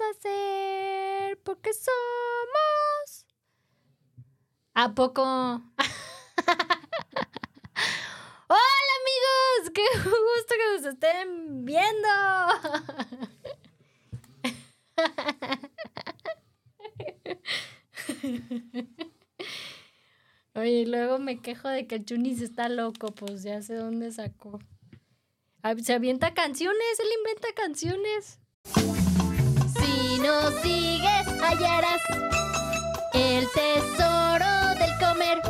hacer porque somos. ¿A poco? Hola amigos, qué gusto que nos estén viendo. Oye, luego me quejo de que el Chunis está loco, pues ya sé dónde sacó. Se avienta canciones, él inventa canciones. Si nos sigues, hallarás el tesoro del comer.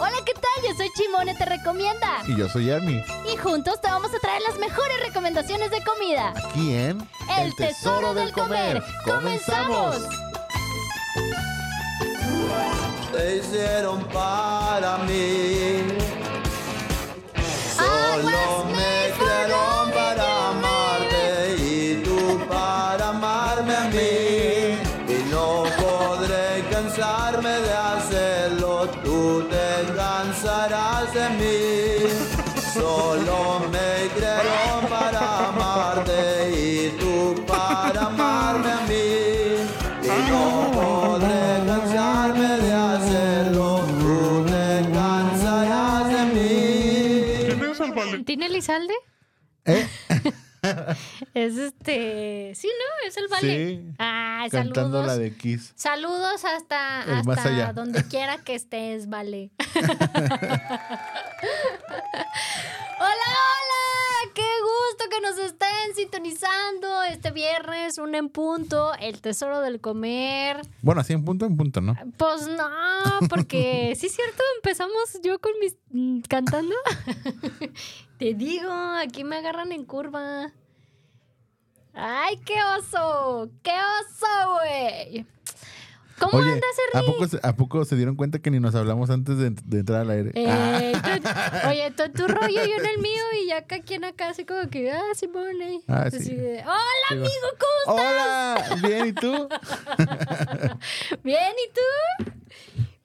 Hola, ¿qué tal? Yo soy Chimone, te recomienda. Y yo soy Army. Y juntos te vamos a traer las mejores recomendaciones de comida. Aquí en El tesoro del comer. ¡Comenzamos! te hicieron para mí. Aguas Solo me me de mí. Solo me crearon para amarte y tú para amarme a mí. Y no podré cansarme de hacerlo, tú te cansarás de mí. ¿Tiene Elizalde? ¿Eh? Es este. Sí, ¿no? Es el vale. Sí. Ah, Cantando saludos. la de Kiss. Saludos hasta, más hasta allá. donde quiera que estés, vale. hola, hola, qué gusto que nos estén sintonizando este viernes, un en punto, el tesoro del comer. Bueno, así en punto en punto, ¿no? Pues no, porque sí es cierto, empezamos yo con mis mm, cantando. Te digo, aquí me agarran en curva. Ay, qué oso, qué oso, güey. ¿Cómo Oye, andas, ¿a Ernie? poco, ¿a poco se dieron cuenta que ni nos hablamos antes de, de entrar al aire? Ah, Eh, tú- oye, tú tu rollo, yo en el mío, y ya acá quien acá, así como que, ah, Simón, eh. Ah, Así sí. de, Hola, amigo, ¿cómo Hola, bien, ¿y tú? estás? Bien, ¿y tú?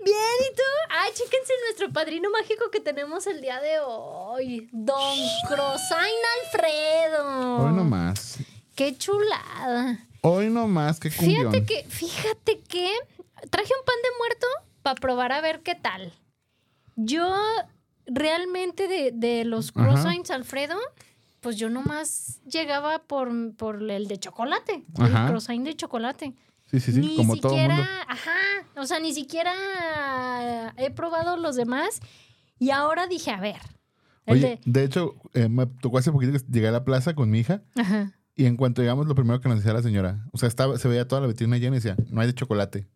Bien, ¿y tú? Ay, chéquense nuestro padrino mágico que tenemos el día de hoy. Don Crosain Alfredo. Hoy no más. Qué chulada. Hoy no más, qué cumbión. Fíjate que, fíjate que traje un pan de muerto para probar a ver qué tal. Yo realmente de, de los croissants Alfredo, pues yo nomás llegaba por, por el de chocolate, Ajá. el croissant de chocolate. Sí, sí, sí, ni como todo siquiera, mundo. ajá, o sea, ni siquiera he probado los demás y ahora dije, a ver, Oye, de hecho, eh, me tocó hace poquito que llegué a la plaza con mi hija ajá. Y en cuanto llegamos, lo primero que nos decía la señora, o sea, estaba, se veía toda la vitrina llena y decía, no hay de chocolate.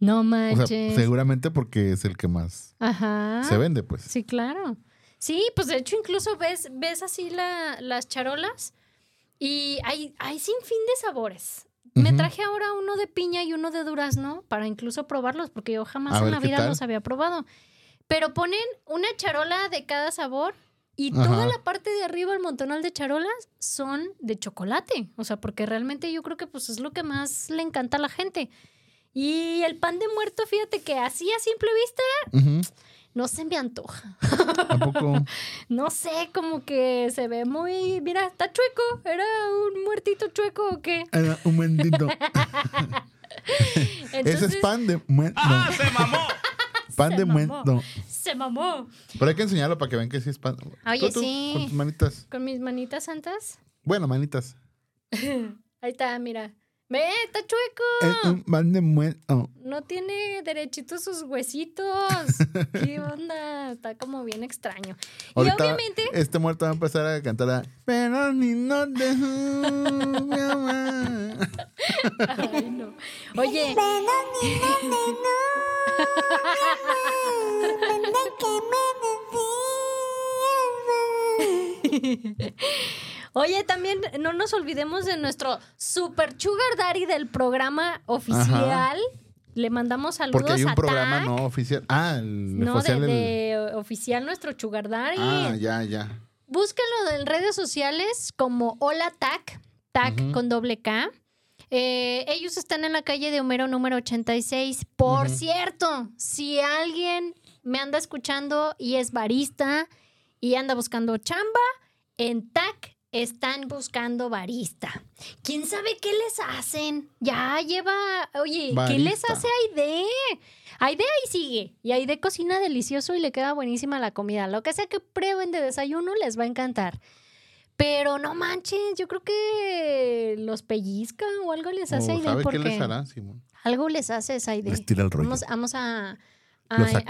No O manches. sea, seguramente porque es el que más Ajá. se vende, pues. Sí, claro. Sí, pues de hecho incluso ves, ves así la- las charolas y hay, hay sin fin de sabores. Me traje ahora uno de piña y uno de durazno para incluso probarlos porque yo jamás A en ver, la ¿qué vida los había probado. Pero ponen una charola de cada sabor y Ajá. toda la parte de arriba, el montonal de charolas, son de chocolate. O sea, porque realmente yo creo que pues es lo que más le encanta a la gente. Y el pan de muerto, fíjate que así a simple vista no se me antoja. Tampoco. No sé, como que se ve muy. Mira, está chueco. ¿Era un muertito chueco o qué? Era un momentito. Ese es Entonces, pan de muerto. ¡Ah, se mamó! Pan se de mamó. muerto. Se mamó. Pero hay que enseñarlo para que vean que sí es pan. Oye, Tú, tú, sí. Con tus manitas. Con mis manitas santas. Bueno, manitas. Ahí está, mira. Ve, está chueco. Es un muerto. No tiene derechitos sus huesitos. ¿Qué onda? Está como bien extraño. Y Ahorita obviamente. este muerto va a empezar a cantar a Pero ni no amor". Ay, no. Oye. Oye, también no nos olvidemos de nuestro super sugar daddy del programa oficial. Le mandamos saludos Porque hay un a programa Tac. no oficial. Ah, el No, de, oficial. el- de oficial nuestro sugar daddy. Ah, ya, ya. Búsquenlo en redes sociales como Hola Tac, Tac con doble K. Eh, ellos están en la calle de Homero número 86. Por Ujú. cierto, si alguien me anda escuchando y es barista y anda buscando chamba, en Tac están buscando barista. ¿Quién sabe qué les hacen? Ya lleva, oye, ¿qué les hace Aide? Aide ahí sigue. Y Aide cocina delicioso y le queda buenísima la comida. Lo que sea que prueben de desayuno les va a encantar. Pero no manches, yo creo que los pellizcan o algo les hace ¿O Aide. ¿Sabe porque qué les hará, Simón? algo les hace esa Aide. Les tira el rollo. Vamos, vamos a,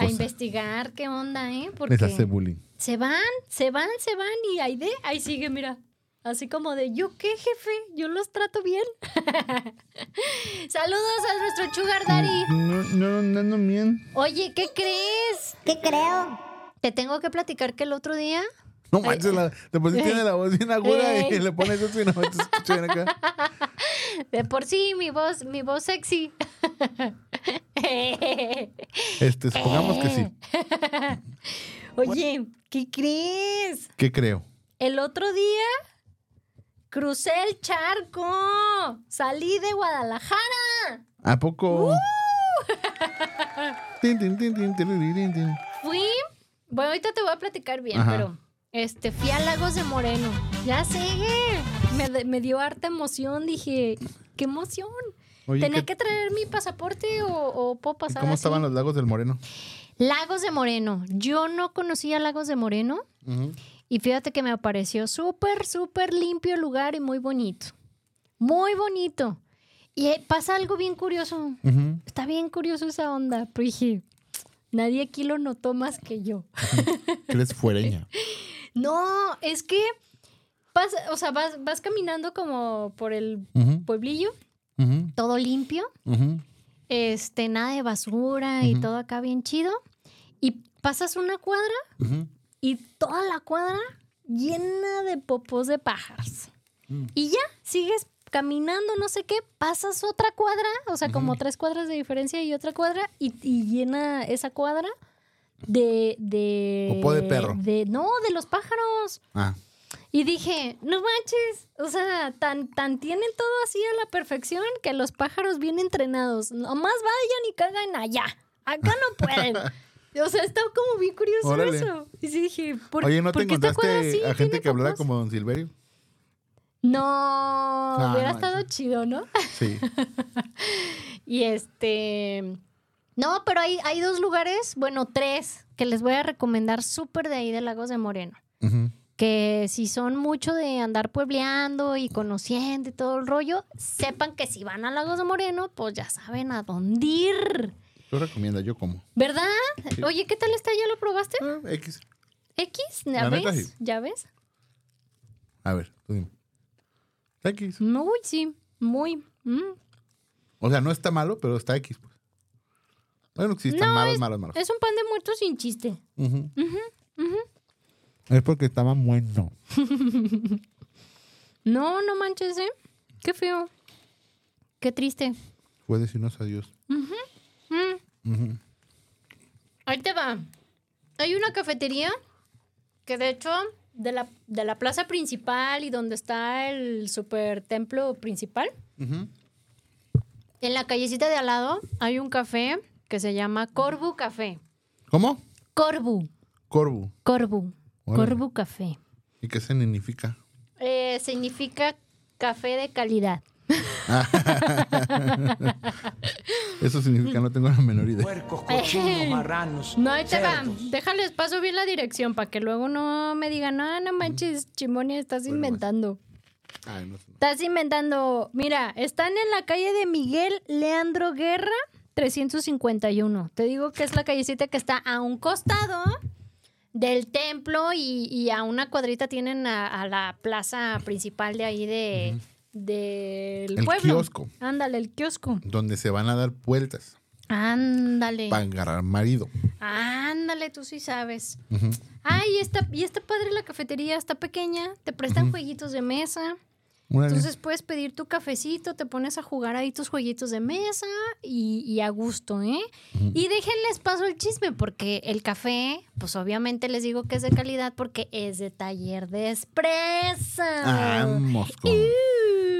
investigar qué onda, ¿eh? Porque Les hace bullying. se van, se van, se van y Aide ahí sigue, mira. Así como de, ¿yo qué, jefe? Yo los trato bien. Saludos a nuestro Sugar Daddy. No, no, no, no, bien. Oye, ¿qué crees? ¿Qué creo? Te tengo que platicar que el otro día No manches, la, después Ey. tiene la voz bien aguda y le pones eso y no te escucha bien acá. De por sí, mi voz, mi voz sexy. Este, supongamos que sí. Oye, ¿qué crees? ¿Qué creo? El otro día crucé el charco. Salí de Guadalajara. ¿A poco? Uh. Tin, tin, tin. Fui. Bueno, ahorita te voy a platicar bien, Ajá. pero este, fui a Lagos de Moreno. Ya sé. Me, me dio harta emoción. Dije, qué emoción. Oye, Tenía ¿qué- que traer mi pasaporte o, o puedo ¿y pasar ¿cómo así? estaban los lagos del Moreno? Lagos de Moreno. Yo no conocía Lagos de Moreno Ujú. Y fíjate que me pareció súper, súper limpio el lugar y muy bonito. Muy bonito. Y eh, pasa algo bien curioso. Está bien curioso esa onda. Pero dije, nadie aquí lo notó más que yo. Eres fuereña. No, es que vas, o sea, vas, vas caminando como por el pueblillo, todo limpio, este, nada de basura y todo acá bien chido. Y pasas una cuadra. Y toda la cuadra llena de popos de pájaros. Mm. Y ya, sigues caminando, no sé qué, pasas otra cuadra, o sea, como tres cuadras de diferencia y otra cuadra, y, y llena esa cuadra de, de... Popó de perro. de- no, de los pájaros. Ah, Y dije, no manches, o sea, tan, tan tienen todo así a la perfección que los pájaros bien entrenados. Nomás vayan y cagan allá. Acá no pueden. O sea, está como bien curioso Órale. eso. Y sí dije, ¿por, Oye, ¿no te encontraste a gente que hablara como Don Silverio? No, hubiera no, estado sí. chido, ¿no? Sí. Y este. No, pero hay, hay dos lugares, bueno, tres, que les voy a recomendar súper de ahí de Lagos de Moreno. Que si son mucho de andar puebleando y conociendo y todo el rollo, sepan que si van a Lagos de Moreno, pues ya saben a dónde ir. Tú recomiendas, yo como. ¿Verdad? Sí. Oye, ¿qué tal está? ¿Ya lo probaste? Ah, X. ¿X? ¿Ya La neta, ves? sí. ¿Ya ves? A ver, tú dime. X. Muy, sí. Muy. mm. O sea, no está malo, pero está X. Pues. Bueno, sí están No, malos, malos, malos. Es un pan de muertos sin chiste. Ujú. Es porque estaba bueno. No, no manches, ¿eh? Qué feo. Qué triste. Fue decirnos adiós. Mm. Ahí te va. Hay una cafetería que de hecho de la, de la plaza principal y donde está el super templo principal, en la callecita de al lado hay un café que se llama Corbu Café. ¿Cómo? Corbu, Corbu. Corbu. Corbu Café. ¿Y qué significa? Eh, significa café de calidad. Eso significa, no tengo la menor idea. Puercos, cochinos, marranos. No, ahí te va. Déjales paso bien la dirección para que luego no me digan, no, no manches, Chimonia, estás Bueno, inventando. Ay, no sé. Estás inventando. Mira, están en la calle de Miguel Leandro Guerra, 351. Te digo que es la callecita que está a un costado del templo y, y a una cuadrita tienen a, a la plaza principal de ahí de, del El pueblo. kiosco. Ándale, el kiosco. Donde se van a dar vueltas Ándale. para agarrar marido. Ándale, tú sí sabes. Ay, y está, y está padre la cafetería, está pequeña, te prestan jueguitos de mesa. Entonces puedes pedir tu cafecito, te pones a jugar ahí tus jueguitos de mesa y, y a gusto, ¿eh? Y déjenles paso el chisme, porque el café, pues obviamente les digo que es de calidad porque es de taller de. Ah, mosco. Uh,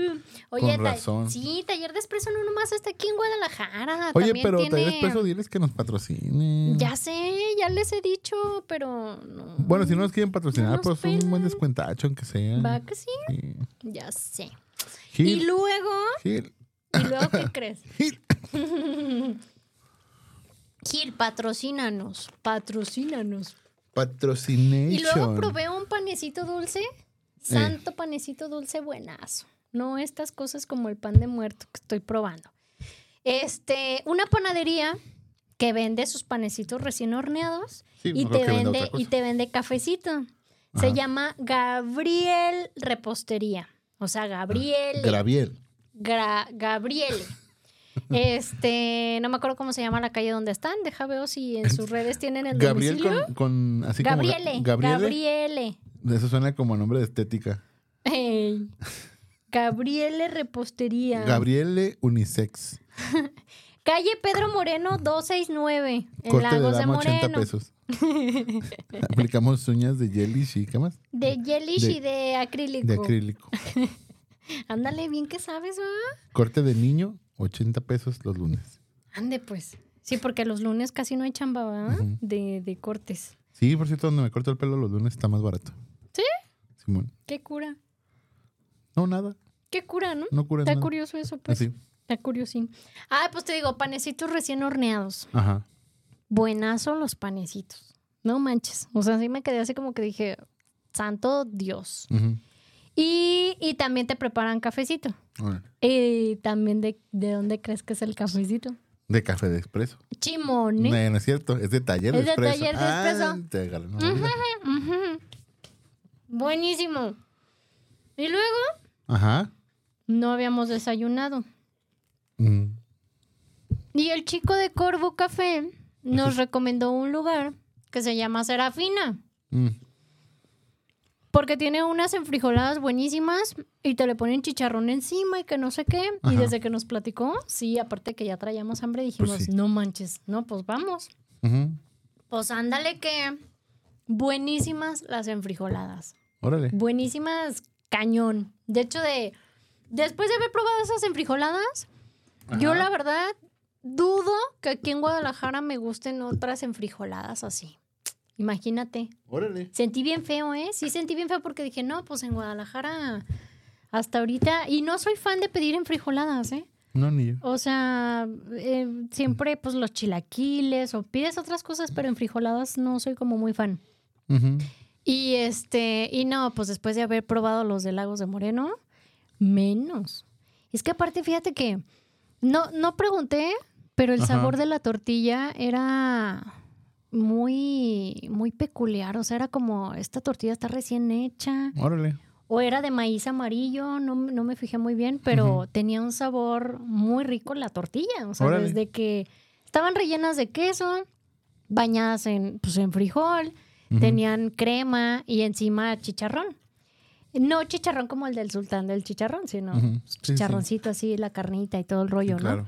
Oye, Con razón. sí, Taller de Espresso no nomás está aquí en Guadalajara. Oye, también pero tiene... Taller Expreso, diles que nos patrocine. Ya sé, ya les he dicho, pero no. Bueno, si no nos quieren patrocinar, No pues un buen pelan. descuentacho, aunque sea. ¿Va que sí? Sí. Ya sé. Gil, Y luego, Gil, ¿y luego qué crees? Gil. Gil, patrocínanos, patrocínanos. Patrocination. Y luego probé un panecito dulce, santo panecito dulce buenazo. No estas cosas como el pan de muerto que estoy probando. Este, una panadería que vende sus panecitos recién horneados Sí, y, te vende, y te vende cafecito. Se llama Gabriel Repostería. O sea, Gabriel. Graviel. Gra- Gabriele. Este, no me acuerdo cómo se llama la calle donde están. Deja veo si en sus redes tienen el Gabriel domicilio. con, con así Gabriele, como Ga- Gabriele. Gabriele. Eso suena como nombre de estética. Gabriele Repostería. Gabriele Unisex. Calle Pedro Moreno 269 en Corte de Lagos de, dama 80 Moreno. pesos. Aplicamos uñas de jelly y ¿qué más? De gelish De- y de acrílico. De acrílico. Ándale, bien que sabes, ¿va? Corte de niño, 80 pesos los lunes. Ande, pues. Sí, porque los lunes casi no hay chamba, de, de cortes. Sí, por cierto, donde me corto el pelo los lunes está más barato. ¿Sí? Simón. Qué cura. No, nada. Qué cura, ¿no? No cura Está nada. curioso eso, pues. Así. Está curiosín. Ah, pues te digo, panecitos recién horneados. Ajá. Buenazo los panecitos. No manches. O sea, sí me quedé así como que dije, santo Dios. Y, y también te preparan cafecito. Y también de, de dónde crees que es el cafecito. De café de expreso. Chimone. No, no es cierto, es de taller Es de de expreso. taller de Ah, expreso. te agarré, no, Ujú, ujú. Buenísimo. Y luego Ajá. no habíamos desayunado. Mm. Y el chico de Corvo Café nos recomendó un lugar que se llama Serafina. Mm. Porque tiene unas enfrijoladas buenísimas y te le ponen chicharrón encima y que no sé qué. Y desde que nos platicó, sí, aparte que ya traíamos hambre, dijimos, Pues sí. no manches, no, pues vamos. Pues ándale que buenísimas las enfrijoladas. Órale. Buenísimas, cañón. De hecho, de después de haber probado esas enfrijoladas, yo la verdad dudo que aquí en Guadalajara me gusten otras enfrijoladas así. Imagínate. Órale. Sentí bien feo, ¿eh? Sí, sentí bien feo porque dije, no, pues en Guadalajara hasta ahorita. Y no soy fan de pedir enfrijoladas, ¿eh? No, ni yo. O sea, eh, siempre pues los chilaquiles o pides otras cosas, pero enfrijoladas no soy como muy fan. Y este, y no, pues después de haber probado los de Lagos de Moreno, menos. Es que aparte, fíjate que no, no pregunté, pero el Ajá. sabor de la tortilla era muy, muy peculiar. O sea, era como, esta tortilla está recién hecha. Órale. O era de maíz amarillo, no, no me fijé muy bien, pero tenía un sabor muy rico la tortilla. O sea, Órale. desde que estaban rellenas de queso, bañadas en, pues, en frijol, Tenían crema y encima chicharrón. No chicharrón como el del sultán del chicharrón, sino sí. chicharroncito así, la carnita y todo el rollo, ¿no?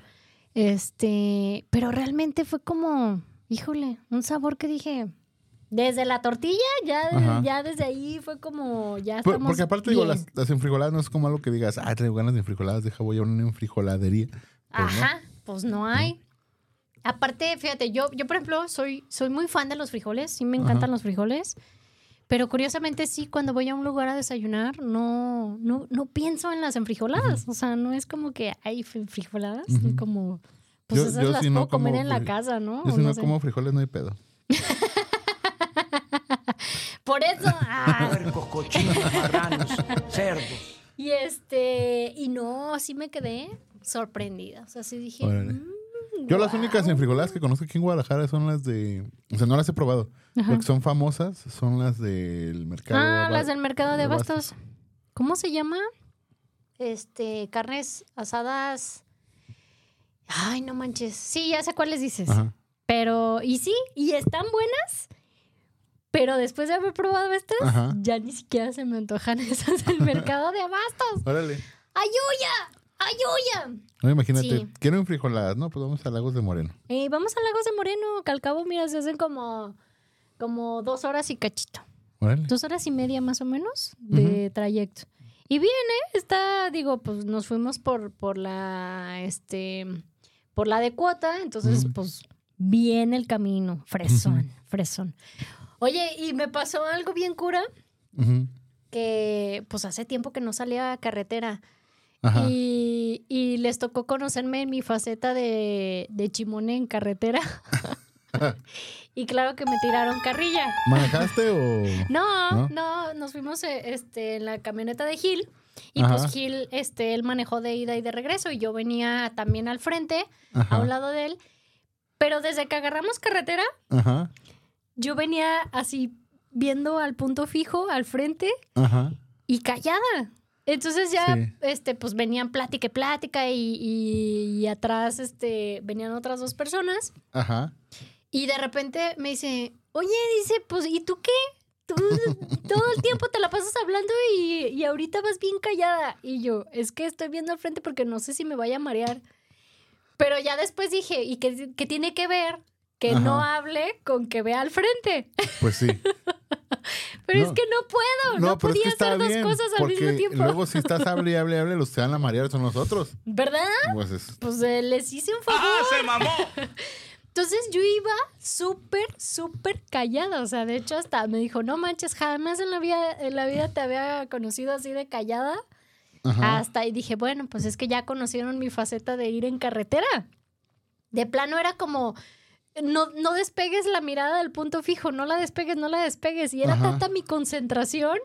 Este, pero realmente fue como, híjole, un sabor que dije, desde la tortilla, ya, ya desde ahí fue como, ya Por- estamos porque aparte, digo, las, las enfrijoladas no es como algo que digas, ah, traigo ganas de enfrijoladas, deja voy a una enfrijoladería. Pues no. Ajá, pues no hay. Aparte, fíjate, yo, yo por ejemplo, soy, soy muy fan de los frijoles, sí me encantan Ajá. los frijoles, pero curiosamente sí, cuando voy a un lugar a desayunar, no, no, no pienso en las enfrijoladas. O sea, no es como que hay fri- frijoladas, Ujú. como, pues Yo- esas yo las sí no puedo comer como en la casa, ¿no? Yo si no no sé. como frijoles no hay pedo. Por eso. ah. Puercos, cochinos, marranos, cerdos. Y este, y no, sí me quedé sorprendida. O sea, sí dije. Órale. "Mm, Yo las guau". únicas enfrijoladas que conozco aquí en Guadalajara son las de... O sea, no las he probado. Ajá. Las que son famosas son las del mercado. Ah, las del mercado de de Bastos. ¿Cómo se llama? Este, carnes asadas. Ay, no manches. Sí, ya sé cuáles dices. Ajá. Pero, y sí, y están buenas. Pero después de haber probado estas, Ajá. ya ni siquiera se me antojan esas del mercado de Abastos. Órale. ¡Ayuya! ¡Ayuya! No, imagínate, Sí. quiero enfrijoladas, ¿no? Pues vamos a Lagos de Moreno. Eh, vamos a Lagos de Moreno, que al cabo, mira, se hacen como, como dos horas y cachito. Dos horas y media más o menos de trayecto. Y bien, ¿eh? Está, digo, pues nos fuimos por, por la, este, por la de cuota, entonces, pues, bien el camino, fresón, fresón. Oye, y me pasó algo bien cura, que pues hace tiempo que no salía a carretera. Y, y les tocó conocerme en mi faceta de, de chimone en carretera. y claro que me tiraron carrilla. ¿Manejaste o...? No, ¿No? no, nos fuimos eh, este, en la camioneta de Gil. Y Ajá. pues Gil, este, él manejó de ida y de regreso. Y yo venía también al frente, a un lado de él. Pero desde que agarramos carretera, Ajá. yo venía así viendo al punto fijo, al frente, Ajá. y callada. Entonces ya, Sí. este, pues venían plática y plática y, y- y atrás, este, venían otras dos personas Ajá. y de repente me dice, oye, dice, pues, ¿y tú qué? Tú todo el tiempo te la pasas hablando y, y ahorita vas bien callada. Y yo, es que estoy viendo al frente porque no sé si me vaya a marear. Pero ya después dije, ¿y qué, qué tiene que ver? Que no hable con que vea al frente. Pues sí. Pero No. es que no puedo, no, es podía que está hacer dos bien, cosas al mismo tiempo. luego si estás hable y hable y hable, los que van a marear son nosotros. ¿Verdad? Pues es... Pues eh, les hice un favor. ¡Ah, se mamó! Entonces yo iba súper, súper callada. O sea, de hecho, hasta me dijo, no manches, jamás en la vida, en la vida te había conocido así de callada. Ajá. Hasta ahí dije, bueno, pues es que ya conocieron mi faceta de ir en carretera. De plano era como, no, no despegues la mirada del punto fijo, no la despegues, no la despegues. Y era Ajá. tanta mi concentración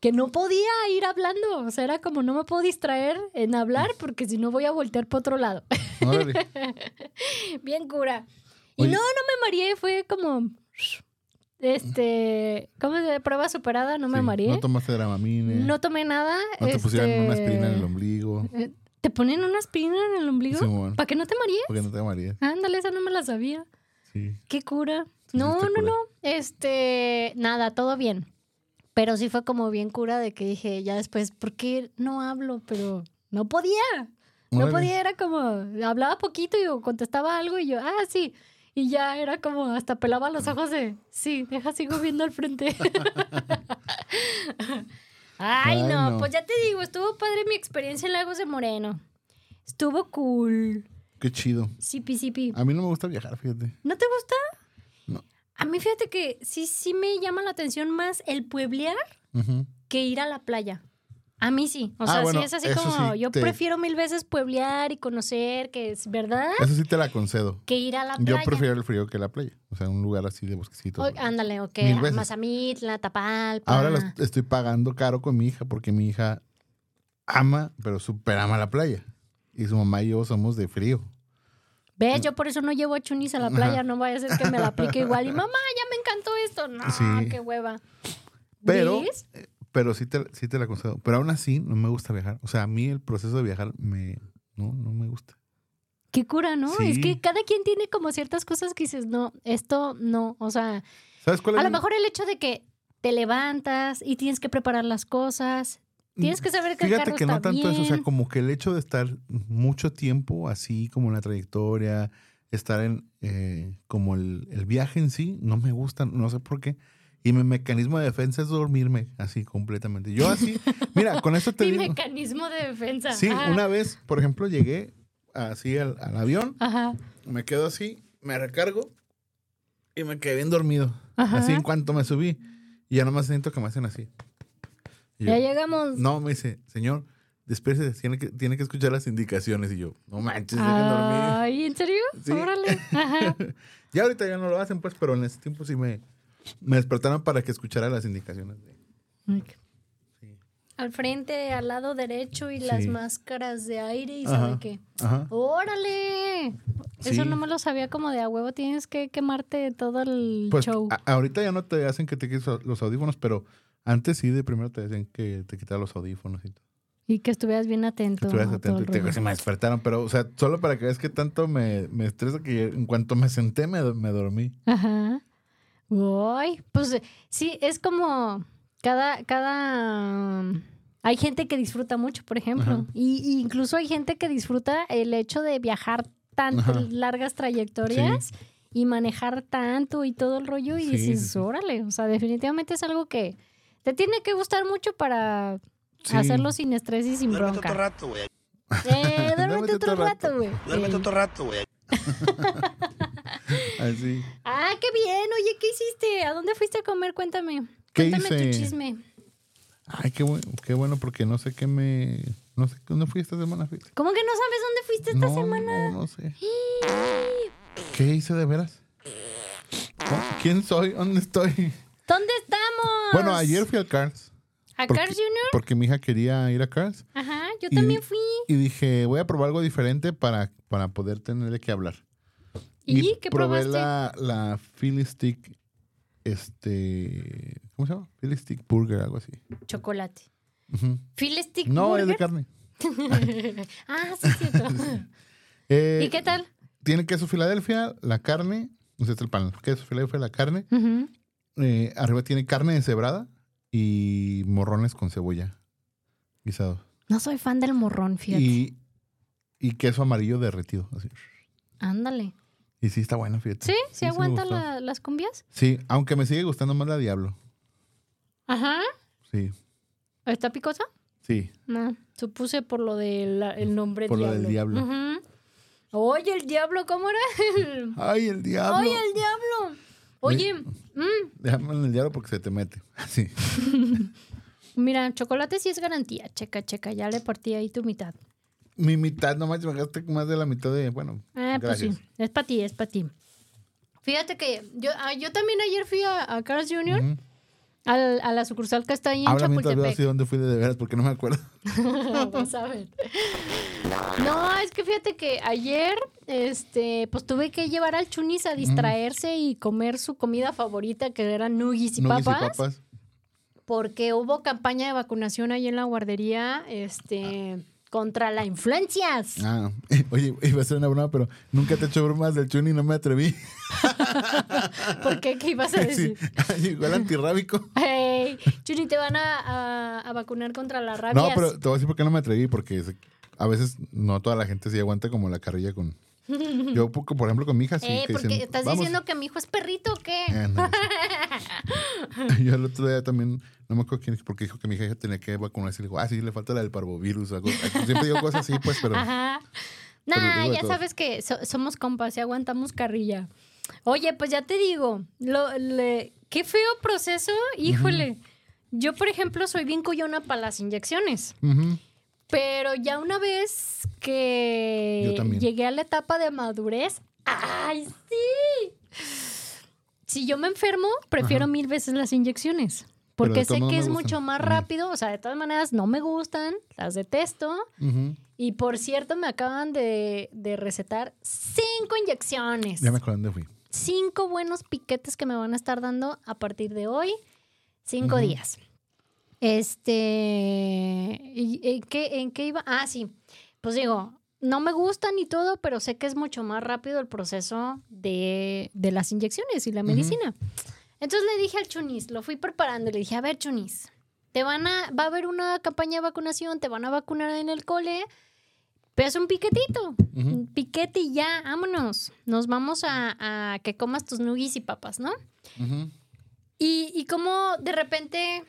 que no podía ir hablando. O sea, era como, no me puedo distraer en hablar porque si no voy a voltear para otro lado. Órale. Bien cura. Y Oye. no, no me mareé, fue como. Este. ¿Cómo se Prueba superada, no me mareé. No tomaste dramamine. No tomé nada. No te pusieron este, una aspirina en el ombligo. eh, ¿Te ponen una aspirina en el ombligo? ¿Para que no te marees? Porque no te mareas. Ándale, esa no me la sabía. Sí. Qué cura. Sí, No, no, cura. no. Este. Nada, todo bien. Pero sí fue como bien cura de que dije, ya después, ¿por qué no hablo? Pero no podía. No podía, era como, hablaba poquito y contestaba algo y yo, ah, sí. Y ya era como, hasta pelaba los ojos de, sí, deja, sigo viendo al frente. Ay, Ay, no, no. pues ya te digo, estuvo padre mi experiencia en Lagos de Moreno. Estuvo cool. Qué chido. Sipi, sipi. A mí no me gusta viajar, fíjate. ¿No te gusta? No. A mí fíjate que sí, sí me llama la atención más el pueblear que ir a la playa. A mí sí. O Ah, sea, bueno, sí es así como, sí yo te- prefiero mil veces pueblear y conocer, que es verdad, Eso sí te la concedo. que ir a la Yo playa. prefiero el frío que la playa. O sea, un lugar así de bosquecito. O- ándale, ok. Mazamitla, Tapalpa. Ahora lo estoy pagando caro con mi hija porque mi hija ama, pero súper ama la playa. Y su mamá y yo somos de frío. ¿Ves? Yo por eso no llevo a Chunis a la playa, no vaya a ser que me la aplique igual. Y mamá, ya me encantó esto. No, Sí. qué hueva. Pero, ¿Ves? pero sí te, sí te la concedo. Pero aún así no me gusta viajar. O sea, a mí el proceso de viajar me, no, no me gusta. Qué cura, ¿no? Sí. Es que cada quien tiene como ciertas cosas que dices, no, esto no. O sea, ¿Sabes cuál es? a lo mi- mejor el hecho de que te levantas y tienes que preparar las cosas. Tienes que saber que el Fíjate carro que está no tanto eso, o sea, como que el hecho de estar mucho tiempo así como en la trayectoria, estar en eh, como el, el viaje en sí, no me gusta, no sé por qué. Y mi mecanismo de defensa es dormirme así completamente. Yo así, mira, con esto te Mi digo. mecanismo de defensa. Sí, Ajá. una vez, por ejemplo, llegué así al, al avión, Ajá. me quedo así, me recargo y me quedé bien dormido. Ajá. Así en cuanto me subí. Y ya nomás siento que me hacen así. Yo, Ya llegamos. no, me dice, señor, despierse, tiene que, tiene que escuchar las indicaciones. Y yo, no manches, dejen dormir. Ay, ¿en serio? Sí. Órale. Ajá. Ya ahorita ya no lo hacen, pues, pero en ese tiempo sí me, me despertaron para que escuchara las indicaciones. de- Sí. Al frente, al lado derecho y las máscaras de aire y Ajá. sabe qué. Ajá. ¡Órale! Eso Sí. no me lo sabía como de a huevo. Tienes que quemarte todo el Pues show. a- ahorita ya no te hacen que te quites los audífonos, pero antes sí, de primero te decían que te quitaras los audífonos y todo. Y que estuvieras bien Que atento. estuvieras atento. Y te se me despertaron, pero, o sea, solo para que veas que tanto me, me estresa que en cuanto me senté me, me dormí. Ajá. Uy, pues sí, es como cada, cada... um, Hay gente que disfruta mucho, por ejemplo. Ajá. Y, y incluso hay gente que disfruta el hecho de viajar tan Ajá. largas trayectorias y manejar tanto y todo el rollo. Y Sí, dices, órale, o sea, definitivamente es algo que te tiene que gustar mucho para Sí. Hacerlo sin estrés y sin Duérmete bronca. otro rato, güey. Eh, duérmete otro rato, güey. Duérmete otro rato, güey. Así. Ah, qué bien. Oye, ¿qué hiciste? ¿A dónde fuiste a comer? Cuéntame. ¿Qué Cuéntame hice? tu chisme. Ay, qué bueno, qué bueno, porque no sé qué me. No sé dónde fui esta semana. fíjate. ¿Cómo que no sabes dónde fuiste esta no, semana? No, no sé. ¿Qué hice de veras? ¿Quién soy? ¿Dónde estoy? ¿Dónde estamos? Bueno, ayer fui al Cars. ¿A porque- Cars Junior? Porque mi hija quería ir a Cars. Ajá, yo Y- también fui. Y dije, voy a probar algo diferente para, para poder tenerle que hablar. ¿Y qué probé probaste? la, la Philly Stick, este, ¿cómo se llama? Philly Stick Burger, algo así. Chocolate. Ujú. Phil Stick No, es de Burger? carne. ah, sí, es cierto. Eh, ¿Y qué tal? Tiene queso Filadelfia, la carne, no sé, es el pan, queso Filadelfia, la carne. Ujú. Eh, arriba tiene carne deshebrada y morrones con cebolla guisado. No soy fan del morrón, fíjate. Y, y queso amarillo derretido. Así. Ándale. Y sí está bueno, fíjate. ¿Sí? ¿Sí, aguanta la- las cumbias? Sí, aunque me sigue gustando más la Diablo. Ajá. Sí, ¿Está picosa? sí. No. Supuse por lo del el nombre Por lo diablo. del diablo. Ujú. Oye, el diablo, ¿cómo era? ¡Ay, el diablo! Oye, el diablo. Oye, mm, Déjame en el diablo porque se te mete. Sí. mira, chocolate sí es garantía. Checa, checa, ya le partí ahí tu mitad. Mi mitad, no manches, me gasté más de la mitad de. Bueno, Ah, pues sí, es para ti, es para ti. Fíjate que yo, ah, yo también ayer fui a, a Carl's Jr. al- a la sucursal que está ahí en veo Chapultepec. así dónde fui de, veras porque no me acuerdo. Vas a ver. No, es que fíjate que ayer, este, pues tuve que llevar al Chunis a distraerse y comer su comida favorita, que eran nuggies y, papas, y papas. porque hubo campaña de vacunación ahí en la guardería, este, contra la influencias. Ah, oye, iba a ser una broma, pero nunca te he hecho bromas del chuni no me atreví. ¿Por qué? ¿Qué ibas a Sí, decir? igual antirrábico. Hey, Chuni, te van a, a- a vacunar contra la rabia. No, pero te voy a decir por qué no me atreví, porque a veces no toda la gente sí aguanta como la carrilla con. Yo, por ejemplo, con mi hija sí. Eh, que porque dicen, estás "Vamos". diciendo que mi hijo es perrito o qué? Yo el otro día también, no me acuerdo quién, porque dijo que mi hija tenía que vacunarse. Y le digo, ah, sí, le falta la del parvovirus. Algo. Siempre digo cosas así, pues, pero. Ajá. Nah, ya todo. sabes que so- somos compas y aguantamos carrilla. Oye, pues ya te digo, lo, le- qué feo proceso, híjole. Yo, por ejemplo, soy bien cuyona para las inyecciones, Ujú. Pero ya una vez que llegué a la etapa de madurez, ¡ay, sí! Si yo me enfermo, prefiero Ajá. mil veces las inyecciones. Porque sé que es gustan. mucho más rápido. O sea, de todas maneras, no me gustan, las detesto. Y por cierto, me acaban de, de recetar cinco inyecciones. Ya me acuerdo dónde fui. Cinco buenos piquetes que me van a estar dando a partir de hoy. Cinco días. Este. ¿y ¿En qué, ¿En qué iba? Ah, sí. Pues digo, no me gustan y todo, pero sé que es mucho más rápido el proceso de, de las inyecciones y la medicina. Entonces le dije al Chunis, lo fui preparando, le dije, a ver, Chunis, te van a, va a haber una campaña de vacunación, te van a vacunar en el cole, pero es un piquetito, un piquete y ya, vámonos. Nos vamos a, a que comas tus nuggies y papas, ¿no? Y, y como de repente,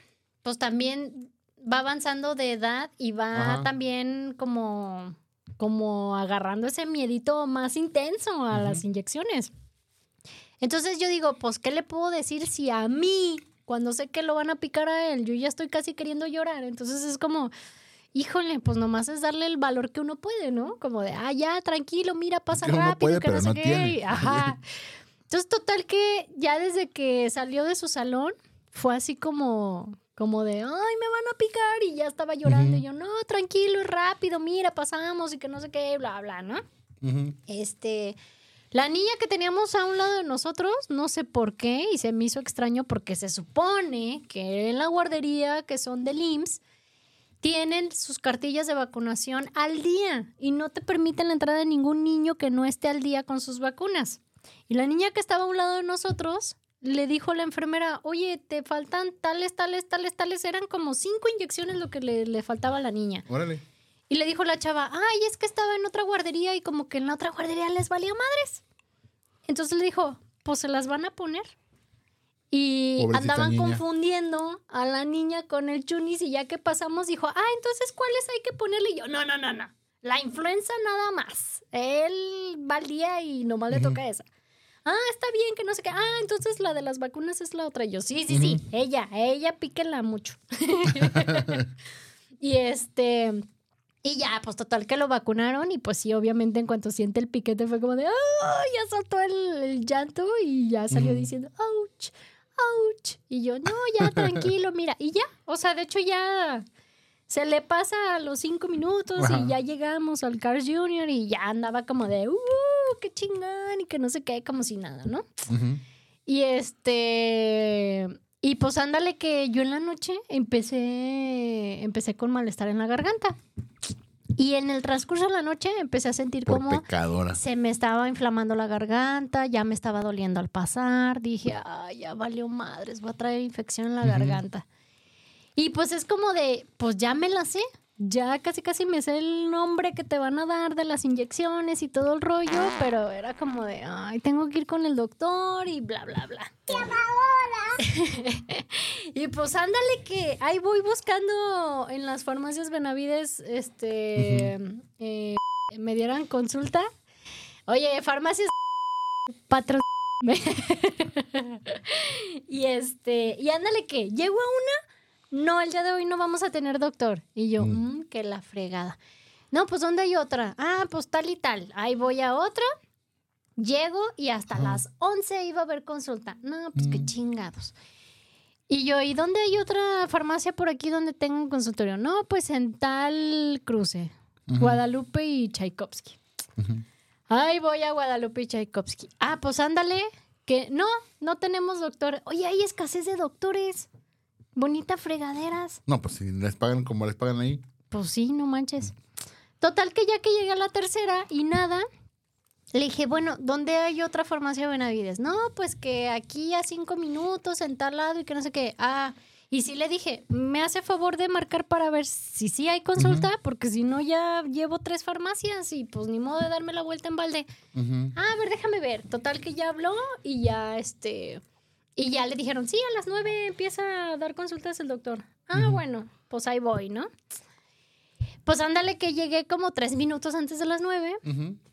pues también va avanzando de edad y va Ajá. también como, como agarrando ese miedito más intenso a las inyecciones. Entonces yo digo, pues, ¿qué le puedo decir si a mí, cuando sé que lo van a picar a él, yo ya estoy casi queriendo llorar? Entonces es como, híjole, pues nomás es darle el valor que uno puede, ¿no? Como de, ah, ya, tranquilo, mira, pasa Que rápido, puede, que no sé no qué. tiene. Ajá. Entonces, total que ya desde que salió de su salón, fue así como, como de, ay, me van a picar, y ya estaba llorando. Y yo, no, tranquilo, rápido, mira, pasamos y que no sé qué, bla, bla, ¿no? Este, la niña que teníamos a un lado de nosotros, no sé por qué, y se me hizo extraño porque se supone que en la guardería, que son del IMSS, tienen sus cartillas de vacunación al día y no te permiten la entrada de ningún niño que no esté al día con sus vacunas. Y la niña que estaba a un lado de nosotros le dijo la enfermera, oye, te faltan tales, tales, tales, tales, eran como cinco inyecciones lo que le, le faltaba a la niña. Órale. Y le dijo la chava, ay, es que estaba en otra guardería y como que en la otra guardería les valía madres. Entonces le dijo, pues se las van a poner. Y Pobrecita andaban niña. confundiendo a la niña con el chunis y ya que pasamos dijo, ah, entonces ¿cuáles hay que ponerle? Y yo, no, no, no, no. La influenza nada más. Él va al día y nomás le toca esa. Ah, está bien, que no sé qué. Ah, entonces la de las vacunas es la otra. Y yo, sí, sí, sí. Ella, ella píquenla mucho. y este... Y ya, pues total que lo vacunaron y pues sí, obviamente en cuanto siente el piquete fue como de, ¡ah! Ya soltó el, el llanto y ya salió diciendo, ¡ouch! ¡ouch! Y yo, no, ya, tranquilo, mira. Y ya, o sea, de hecho ya se le pasa a los cinco minutos Ajá. y ya llegamos al Cars Junior y ya andaba como de, ¡uh! ¡Qué chingón! Y que no sé qué, como si nada, ¿no? Y este. Y pues ándale que yo en la noche empecé. Empecé con malestar en la garganta. Y en el transcurso de la noche empecé a sentir Por como pecadora. se me estaba inflamando la garganta, ya me estaba doliendo al pasar. Dije, ay, ya valió madres, voy a traer infección en la garganta. Y pues es como de, pues ya me la sé. Ya casi casi me sé el nombre que te van a dar de las inyecciones y todo el rollo, pero era como de, ay, tengo que ir con el doctor y bla, bla, bla. y pues ándale que ahí voy buscando en las farmacias Benavides, este, eh, me dieran consulta. Oye, farmacias patro y este, y ándale que llego a una, no, el día de hoy no vamos a tener doctor. Y yo, Mm. "Mm, que la fregada. No, pues ¿dónde hay otra? Ah, pues tal y tal. Ahí voy a otra. Llego y hasta las 11 iba a haber consulta. No, pues qué Mm. chingados. Y yo, ¿y dónde hay otra farmacia por aquí donde tenga un consultorio? No, pues en tal cruce. Guadalupe y Tchaikovsky. Ujú. Ay, voy a Guadalupe y Tchaikovsky. Ah, pues ándale, que no, no tenemos doctor. Oye, hay escasez de doctores. Bonita fregaderas. No, pues si les pagan como les pagan ahí. Pues sí, no manches. Total que ya que llegué a la tercera y nada, le dije, bueno, ¿dónde hay otra farmacia Benavides? No, pues que aquí a cinco minutos, en tal lado y que no sé qué. Ah, y sí le dije, me hace favor de marcar para ver si sí hay consulta, porque si no ya llevo tres farmacias y pues ni modo de darme la vuelta en balde. Ah, a ver, déjame ver. Total que ya habló y ya este. Y ya le dijeron, sí, a las nueve empieza a dar consultas el doctor. Ah, bueno, pues ahí voy, ¿no? Pues ándale que llegué como tres minutos antes de las nueve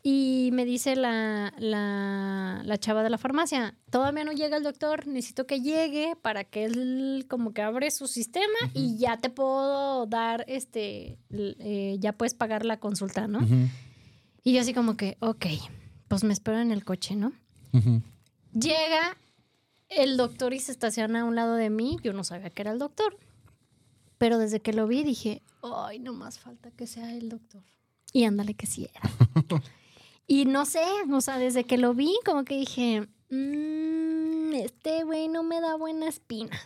y me dice la, la, la chava de la farmacia, todavía no llega el doctor, necesito que llegue para que él como que abre su sistema y ya te puedo dar, este, eh, ya puedes pagar la consulta, ¿no? Y yo así como que, ok, pues me espero en el coche, ¿no? Llega el doctor y se estaciona a un lado de mí. Yo no sabía que era el doctor. Pero desde que lo vi dije, ay, no más falta que sea el doctor. Y ándale que sí era. y no sé, o sea, desde que lo vi, como que dije, "Mm, este güey no me da buena espina.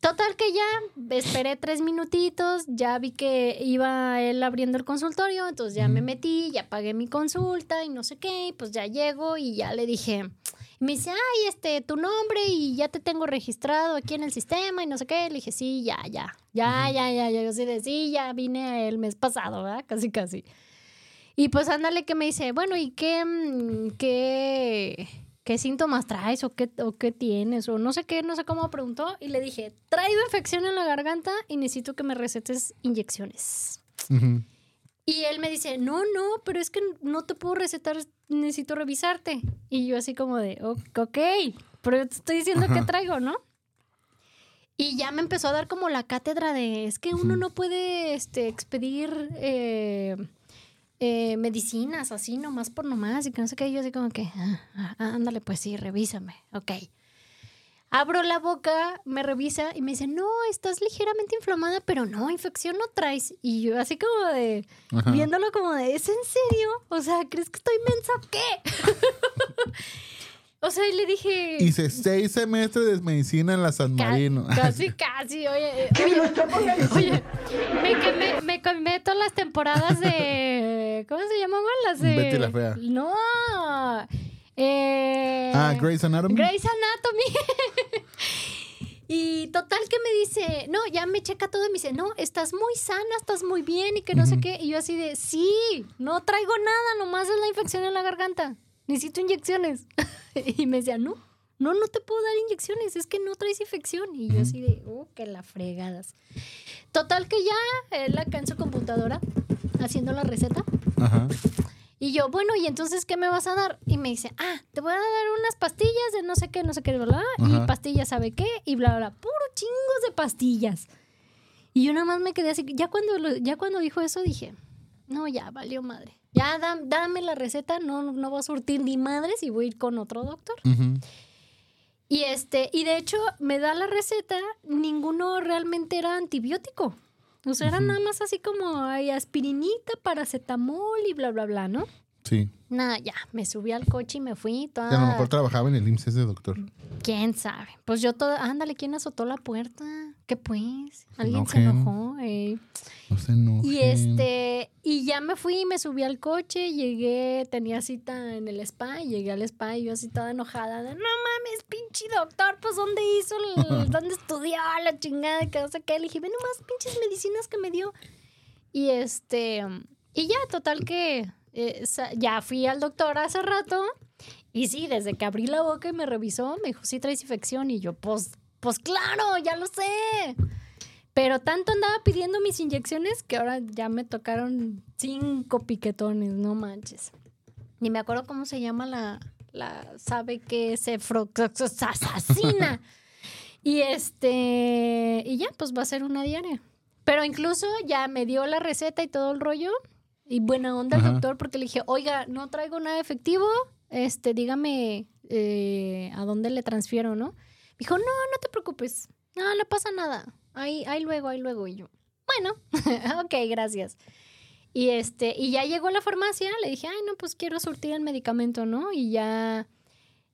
Total que ya esperé tres minutitos, ya vi que iba él abriendo el consultorio, entonces ya me metí, ya pagué mi consulta y no sé qué, y pues ya llego y ya le dije, me dice, ay, este, tu nombre y ya te tengo registrado aquí en el sistema y no sé qué. Le dije, sí, ya, ya, ya, ya, ya, ya. Yo así de, sí, ya vine el mes pasado, ¿verdad? Casi, casi. Y pues ándale que me dice, bueno, ¿y qué, mm, qué, qué síntomas traes o qué, o qué tienes? O no sé qué, no sé cómo preguntó. Y le dije, traigo infección en la garganta y necesito que me recetes inyecciones. Ujú. Y él me dice, no, no, pero es que no te puedo recetar, necesito revisarte. Y yo así como de, "O- ok, pero yo te estoy diciendo Ajá. traigo, ¿no? Y ya me empezó a dar como la cátedra de, es que uno no puede este, expedir eh, eh, medicinas así nomás por nomás y que no sé qué. Y yo así como que, "Ah, ah, ah, ándale, pues sí, revísame, ok. Abro la boca, me revisa y me dice, no, estás ligeramente inflamada, pero no, infección no traes. Y yo así como de, Ajá. viéndolo como de, ¿es en serio? O sea, ¿crees que estoy mensa o qué? o sea, y le dije... Hice seis semestres de medicina en la San Marino. Casi, casi, oye, eh, oye, oye, me quemé, me quemé todas las temporadas de, ¿cómo se llamaban las de? Betty la Fea. No, eh, ah, Grey's Anatomy. Grey's Anatomy. y total que me dice, no, ya me checa todo y me dice, no, estás muy sana, estás muy bien y que no sé qué. Y yo así de, sí, no traigo nada, nomás es la infección en la garganta. Necesito inyecciones. y me decía, no, No, no te puedo dar inyecciones, es que no traes infección. Y yo así de, oh, que la fregadas. Total que ya él acá en su computadora haciendo la receta. Ajá. Y yo, bueno, ¿y entonces qué me vas a dar? Y me dice, ah, te voy a dar unas pastillas de no sé qué, no sé qué, bla, bla, Ajá. y pastillas, ¿sabe qué? Y bla, bla, bla, puro chingos de pastillas. Y yo nada más me quedé así, ya cuando, lo- ya cuando dijo eso dije, no, ya, valió madre. Ya, dam- dame la receta, no, no voy a surtir ni madres y voy a ir con otro doctor. Y este, y de hecho me da la receta, ninguno realmente era antibiótico. O sea, era nada más así como ay, aspirinita, paracetamol y bla, bla, bla, ¿no? Sí. Nada, ya, me subí al coche y me fui toda... Que a lo mejor trabajaba en el IMSS ese doctor. ¿Quién sabe? Pues yo toda... Ándale, ¿quién azotó la puerta? ¿Qué pues? Alguien se enojen. enojó. eh. No sé, no. Y este... Y ya me fui, me subí al coche, llegué, tenía cita en el spa, y llegué al spa y yo así toda enojada de, no mames, pinche doctor, pues ¿dónde hizo? el- ¿Dónde estudió la chingada? Que no sé qué. Le dije, ve nomás pinches medicinas que me dio. Y este... Y ya, total que eh, ya fui al doctor hace rato y sí, desde que abrí la boca y me revisó, me dijo, sí traes infección. Y yo, pues, pues claro, ya lo sé. Pero tanto andaba pidiendo mis inyecciones que ahora ya me tocaron cinco piquetones, no manches. Ni me acuerdo cómo se llama la, la sabe que se asesina. y este, y ya, pues va a ser una diaria. Pero incluso ya me dio la receta y todo el rollo. Y buena onda el Ajá. doctor porque le dije, oiga, no traigo nada efectivo, este, dígame eh, a dónde le transfiero, ¿no? Me dijo, no, no te preocupes, no, no pasa nada. Ahí, ahí luego, ahí luego. Y yo, bueno, ok, gracias. Y este, y ya llegó a la farmacia, le dije, ay, no, pues quiero surtir el medicamento, ¿no? Y ya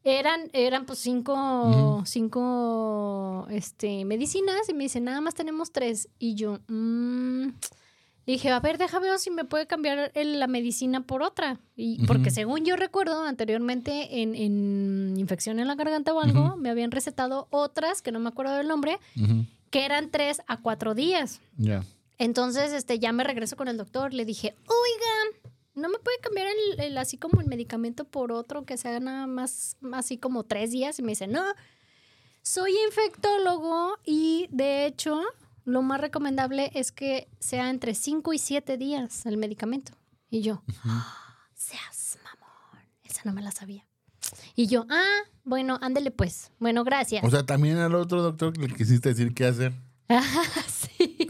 eran, eran pues cinco, cinco este, medicinas, y me dice, nada más tenemos tres. Y yo, mm, le dije, a ver, déjame ver si me puede cambiar la medicina por otra. Y, Porque según yo recuerdo, anteriormente en, en infección en la garganta o algo, me habían recetado otras, que no me acuerdo del nombre, que eran tres a cuatro días. Ya. Entonces, este, ya me regreso con el doctor. Le dije, oiga, ¿no me puede cambiar el, el- así como el medicamento por otro que sea nada más así como tres días? Y me dice, no, soy infectólogo y de hecho lo más recomendable es que sea entre cinco y siete días el medicamento. Y yo, "Ah, seas mamón, esa no me la sabía. Y yo, ah, bueno, ándele pues. Bueno, gracias. O sea, también al otro doctor le quisiste decir qué hacer. Ah, sí.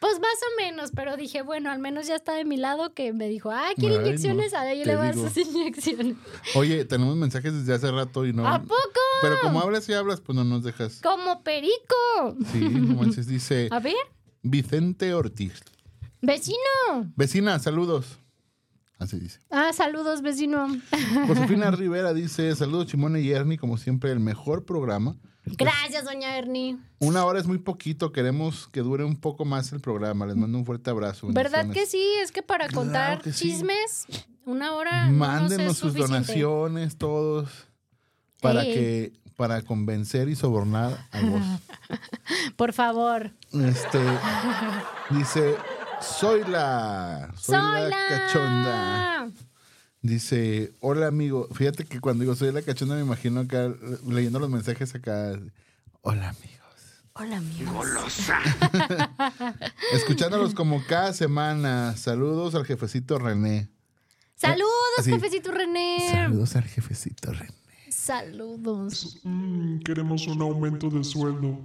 Pues más o menos, pero dije, bueno, al menos ya está de mi lado que me dijo, ah, ¿quiere Ay, no, inyecciones? Ahí te le vas digo. sus inyecciones. Oye, tenemos mensajes desde hace rato y no. ¿A poco? Pero como hablas y hablas, pues no nos dejas. Como perico. Sí, no manches, dice A ver, Vicente Ortiz. vecino. Vecina, saludos. Así dice. Ah, saludos, vecino. Josefina Rivera dice, saludos Chimone y Ernie, como siempre, el mejor programa. Gracias, doña Ernie. Una hora es muy poquito, queremos que dure un poco más el programa. Les mando un fuerte abrazo. ¿Verdad que sí? Es que para Claro contar que sí. chismes, una hora no nos Mándenos es sus suficiente. donaciones, todos, para Sí. que para convencer y sobornar a vos. Por favor. Este dice, soy la, soy, Soy la cachonda. Dice, hola amigo. Fíjate que cuando digo soy la cachonda me imagino acá leyendo los mensajes acá. Hola amigos. Hola, amigos. Escuchándolos como cada semana. Saludos al jefecito René. Saludos, Así. jefecito René. Saludos al jefecito René. Saludos. Mm, queremos un aumento de sueldo.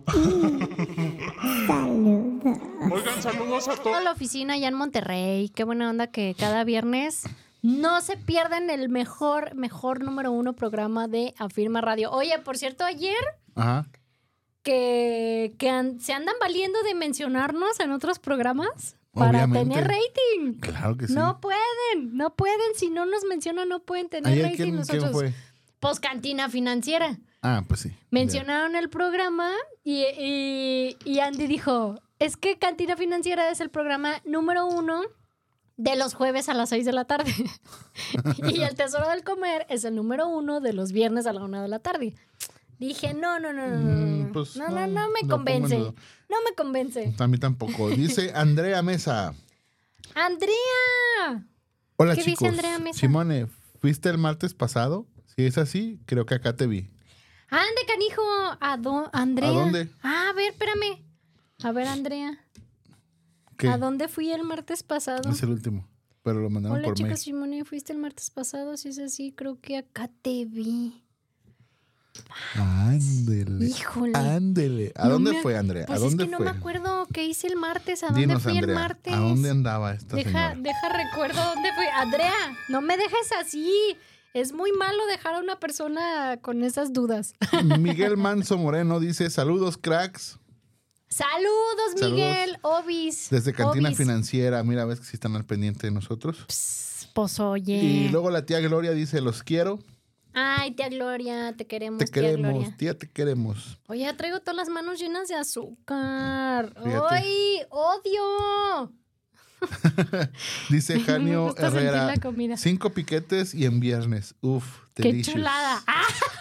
Oigan, saludos a toda todos. la oficina allá en Monterrey. Qué buena onda que cada viernes no se pierdan el mejor, mejor número uno programa de Afirma Radio. Oye, por cierto, ayer Ajá. que, que an- se andan valiendo de mencionarnos en otros programas para Obviamente. tener rating. Claro que sí. No pueden, no pueden. Si no nos mencionan, no pueden tener Ayer, rating. ¿quién, quién nosotros, fue? Pues Cantina Financiera. Ah, pues sí. Mencionaron el programa y, y- y Andy dijo, es que Cantina Financiera es el programa número uno de los jueves a las 6 de la tarde. y el Tesoro del Comer es el número uno de los viernes a la una de la tarde. Dije, no, no, no, no, no, Mm, no, pues, no, no, me en convence. No me convence. A mí tampoco. Dice Andrea Mesa. Andrea. Hola ¿Qué dice chicos. Andrea Mesa? Simone, ¿fuiste el martes pasado? Si es así, creo que acá te vi. Ande, canijo. ¿A Andrea? ¿A dónde? Ah, a ver, espérame. A ver, Andrea. ¿Qué? ¿A dónde fui el martes pasado? Es el último. Pero lo mandaron Hola, por mail. chicos, Simone, ¿fuiste el martes pasado? Si es así, creo que acá te vi. Ándele. Híjole. Ándele. ¿A No dónde me- fue, Andrea? Pues ¿A dónde es que no fue? me acuerdo qué hice el martes. ¿A dónde Dinos, fui Andrea. el martes? ¿A dónde andaba esta Deja, señora? deja recuerdo dónde fui. Andrea, no me dejes así. Es muy malo dejar a una persona con esas dudas. Miguel Manso Moreno dice: Saludos, cracks. Saludos, Saludos. Miguel. Obis. Desde Cantina Obis. Financiera. Mira, ves que sí están al pendiente de nosotros. Pss, Pues oye. Y luego la tía Gloria dice: Los quiero. Ay, tía Gloria, te queremos, Te tía queremos. Gloria. Tía, te queremos. Oye, traigo todas las manos llenas de azúcar. Fíjate. ¡Ay, odio! Dice Janio Herrera. Cinco piquetes y en viernes. Uf, ¡Qué delicious. chulada! ¡Ah!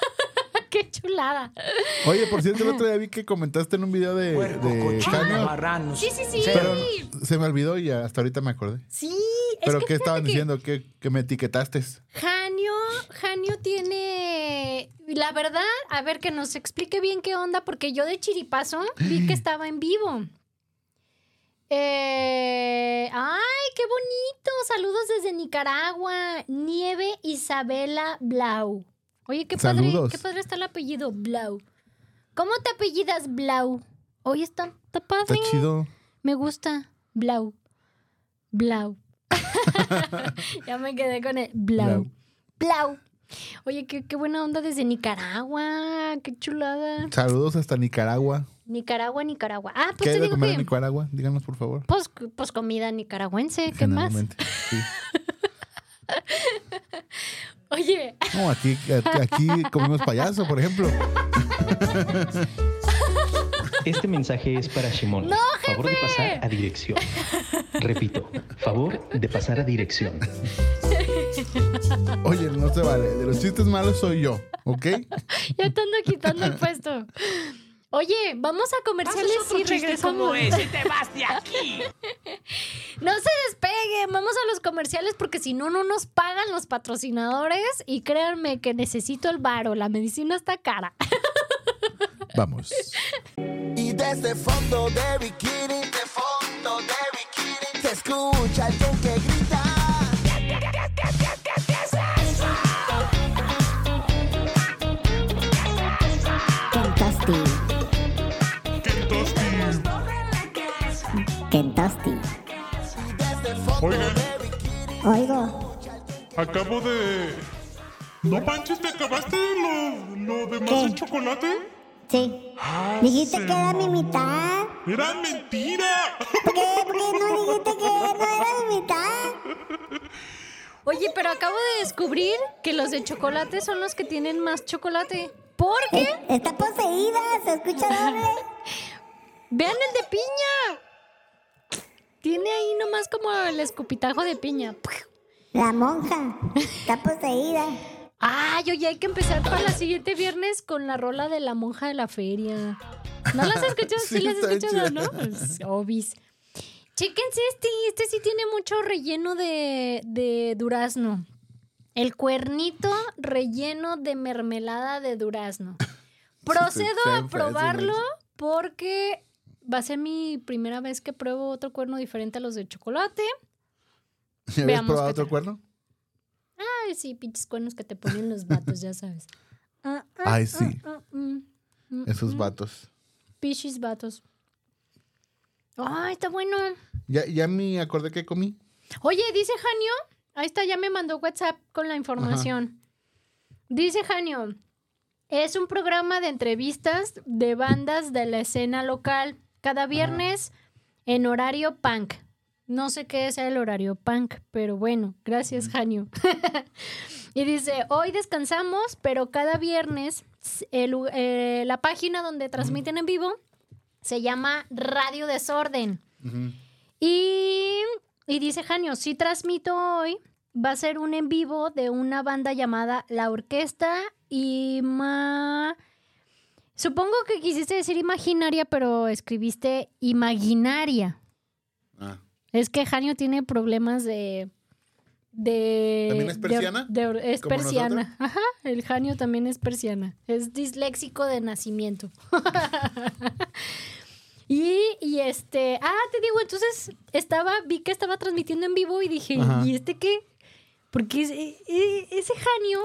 Oye, por cierto, el otro día vi que comentaste en un video de, Puerco, de cochino, Janio. marranos. Sí, sí, sí. Pero se me olvidó y hasta ahorita me acordé. Sí, ¿Pero es que qué estaban que diciendo? ¿Qué, que me etiquetaste? Janio, Janio tiene. La verdad, a ver, que nos explique bien qué onda, porque yo de chiripazo vi que estaba en vivo. Eh, ¡Ay, qué bonito! Saludos desde Nicaragua. Nieve Isabela Blau. Oye, qué padre, Saludos. qué padre está el apellido Blau. ¿Cómo te apellidas Blau? Oye, está, está padre. Está chido. Me gusta. Blau. Blau. ya me quedé con el Blau. Blau. Oye, qué, qué buena onda desde Nicaragua. Qué chulada. Saludos hasta Nicaragua. Nicaragua, Nicaragua. Ah, ¿Qué pues hay te de digo comer en. Nicaragua? Díganos, por favor. Pues, pues comida nicaragüense. ¿Qué más? Sí. Oye, No, aquí, aquí comemos payaso, por ejemplo. Este mensaje es para Shimon. ¡No, Favor de pasar a dirección. Repito, favor de pasar a dirección. Oye, no se vale. De los chistes malos soy yo, ¿ok? ya te ando quitando el puesto. Oye, vamos a comerciales y regresamos. te vas de aquí. No se despeguen, vamos a los comerciales porque si no, no nos pagan los patrocinadores y créanme que necesito el varo, la medicina está cara. Vamos. Y desde fondo de bikini, de fondo de bikini, se escucha alguien que grita. Oigan. de. Oigo, Acabo de. No manches, ¿te acabaste lo, lo demás ¿Qué? del chocolate? sí. Dijiste que era mi mitad. ¡Era mentira! ¿Por qué? ¿Por qué no dijiste que no era mi mitad? Oye, pero acabo de descubrir que los de chocolate son los que tienen más chocolate. ¿Por qué? Eh, Está poseída, se escucha doble. Vean el de piña. Tiene ahí nomás como el escupitajo de piña. La monja está poseída. Ay, oye, hay que empezar para la siguiente viernes con la rola de la monja de la feria. ¿No las has escuchado? Sí, Sí, las has escuchado. ¿no? Pues, obis. Chéquense este, este sí tiene mucho relleno de, de durazno. El cuernito relleno de mermelada de durazno. Procedo a probarlo porque va a ser mi primera vez que pruebo otro cuerno diferente a los de chocolate. ¿Ya habías probado otro cuerno? Ay, sí, pinches cuernos que te ponen los vatos, ya sabes. Ah, ah, Ay, sí. ah, ah, mm, mm, Esos mm. vatos. Pichis vatos. Ay, está bueno. Ya, ya me acordé que comí. Oye, dice Janio. Ahí está, ya me mandó WhatsApp con la información. Dice Janio. Es un programa de entrevistas de bandas de la escena local. Cada viernes en horario punk. No sé qué es el horario punk, pero bueno, gracias, Janio. y dice, hoy descansamos, pero cada viernes el- eh, la página donde transmiten en vivo se llama Radio Desorden. Y, y dice Janio, si transmito hoy, va a ser un en vivo de una banda llamada La Orquesta Ima... Supongo que quisiste decir imaginaria, pero escribiste imaginaria. Ah. Es que Janio tiene problemas de, de... ¿También es persiana? de- es ¿Como persiana. Ajá, el Janio también es persiana. Es disléxico de nacimiento. y, y este, ah, te digo, entonces estaba, vi que estaba transmitiendo en vivo y dije, Ajá. ¿y este qué? Porque ese, e- ese Janio,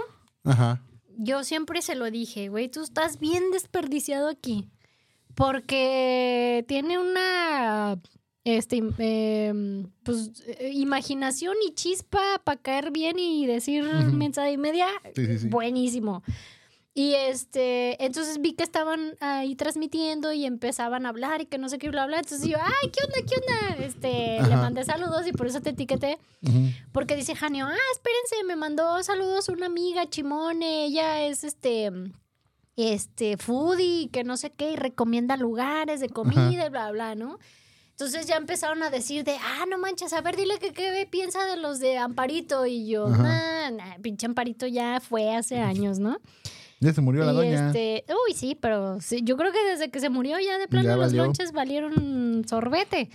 Ajá. Yo siempre se lo dije, güey, tú estás bien desperdiciado aquí. Porque tiene una este em, pues eh, imaginación y chispa para caer bien y decir mensaje y media. Sí, sí, sí. Buenísimo. Y este, entonces vi que estaban ahí transmitiendo y empezaban a hablar y que no sé qué, bla, bla. Entonces yo, ay, ¿qué onda, qué onda? Este, le mandé saludos y por eso te etiqueté. Porque dice Janio, ah, espérense, me mandó saludos una amiga, Chimone, ella es este, este, foodie, que no sé qué, y recomienda lugares de comida y bla, bla, ¿no? Entonces ya empezaron a decir de, ah, no manches, a ver, dile que qué piensa de los de Amparito. Y yo, nah, nah, pinche Amparito ya fue hace años, ¿no? Ya se murió la y doña. este, uy, sí, pero sí, yo creo que desde que se murió ya de plano Ya los lonches valieron sorbete.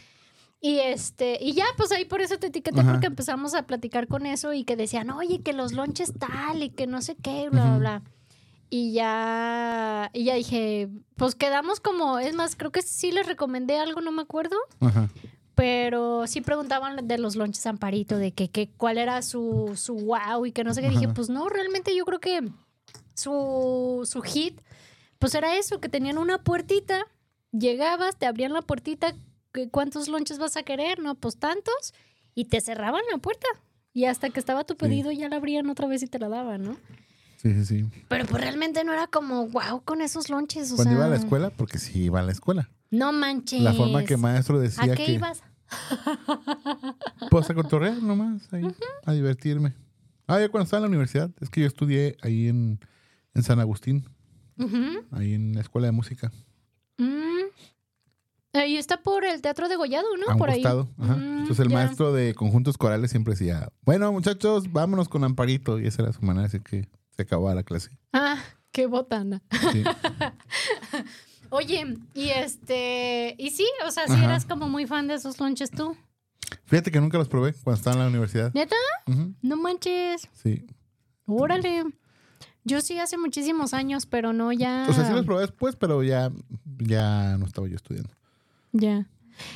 Y este, y ya, pues ahí por eso te etiqueté, Ajá. porque empezamos a platicar con eso y que decían, oye, que los lonches tal y que no sé qué, bla, bla, bla. Y ya, y ya dije, pues quedamos como, es más, creo que sí les recomendé algo, no me acuerdo, Ajá. pero sí preguntaban de los lonches Amparito, de que, que cuál era su, su wow y que no sé qué. Dije, pues no, realmente yo creo que su, su hit, pues era eso, que tenían una puertita, llegabas, te abrían la puertita, ¿qué- ¿cuántos lonches vas a querer? No, pues tantos, y te cerraban la puerta. Y hasta que estaba tu pedido ya la abrían otra vez y te la daban, ¿no? Sí, sí, sí. Pero pues realmente no era como wow con esos lonches, o Cuando sea, iba a la escuela, porque sí iba a la escuela. No manches. La forma que maestro decía ¿A qué que ibas? pues a cotorrear nomás, ahí, a divertirme. Ah, ya cuando estaba en la universidad, es que yo estudié ahí en, en San Agustín, ahí en la escuela de música, Mm. Ahí está por el Teatro de Gollado, ¿no? a un por ahí. Ajá. Mm, Entonces el maestro de conjuntos corales siempre decía, bueno muchachos, vámonos con Amparito. Y esa era su manera de decir que se acababa la clase. Ah, qué botana. Sí. Oye, y este, y sí, o sea, si Ajá. eras como muy fan de esos lonches tú. Fíjate que nunca los probé cuando estaba en la universidad. ¿Neta? No manches. Sí. Órale. Yo sí hace muchísimos años, pero no ya. O sea, sí los probé después, pero ya, ya no estaba yo estudiando. Ya.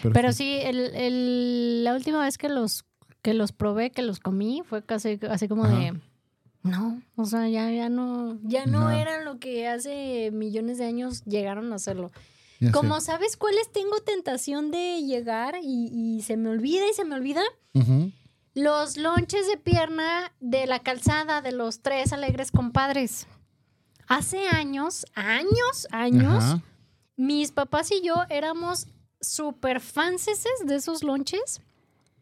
Pero, Pero sí. sí, el, el- la última vez que los, que los probé, que los comí, fue casi así como Ajá. de. No, o sea, ya, ya no, ya no, No. eran lo que hace millones de años llegaron a hacerlo. Ya sé. Como sabes cuáles tengo tentación de llegar y, y se me olvida y se me olvida. Ujú. Los lonches de pierna de la calzada de los tres alegres compadres. Hace años, años, años, Ajá. mis papás y yo éramos súper fanses de esos lonches.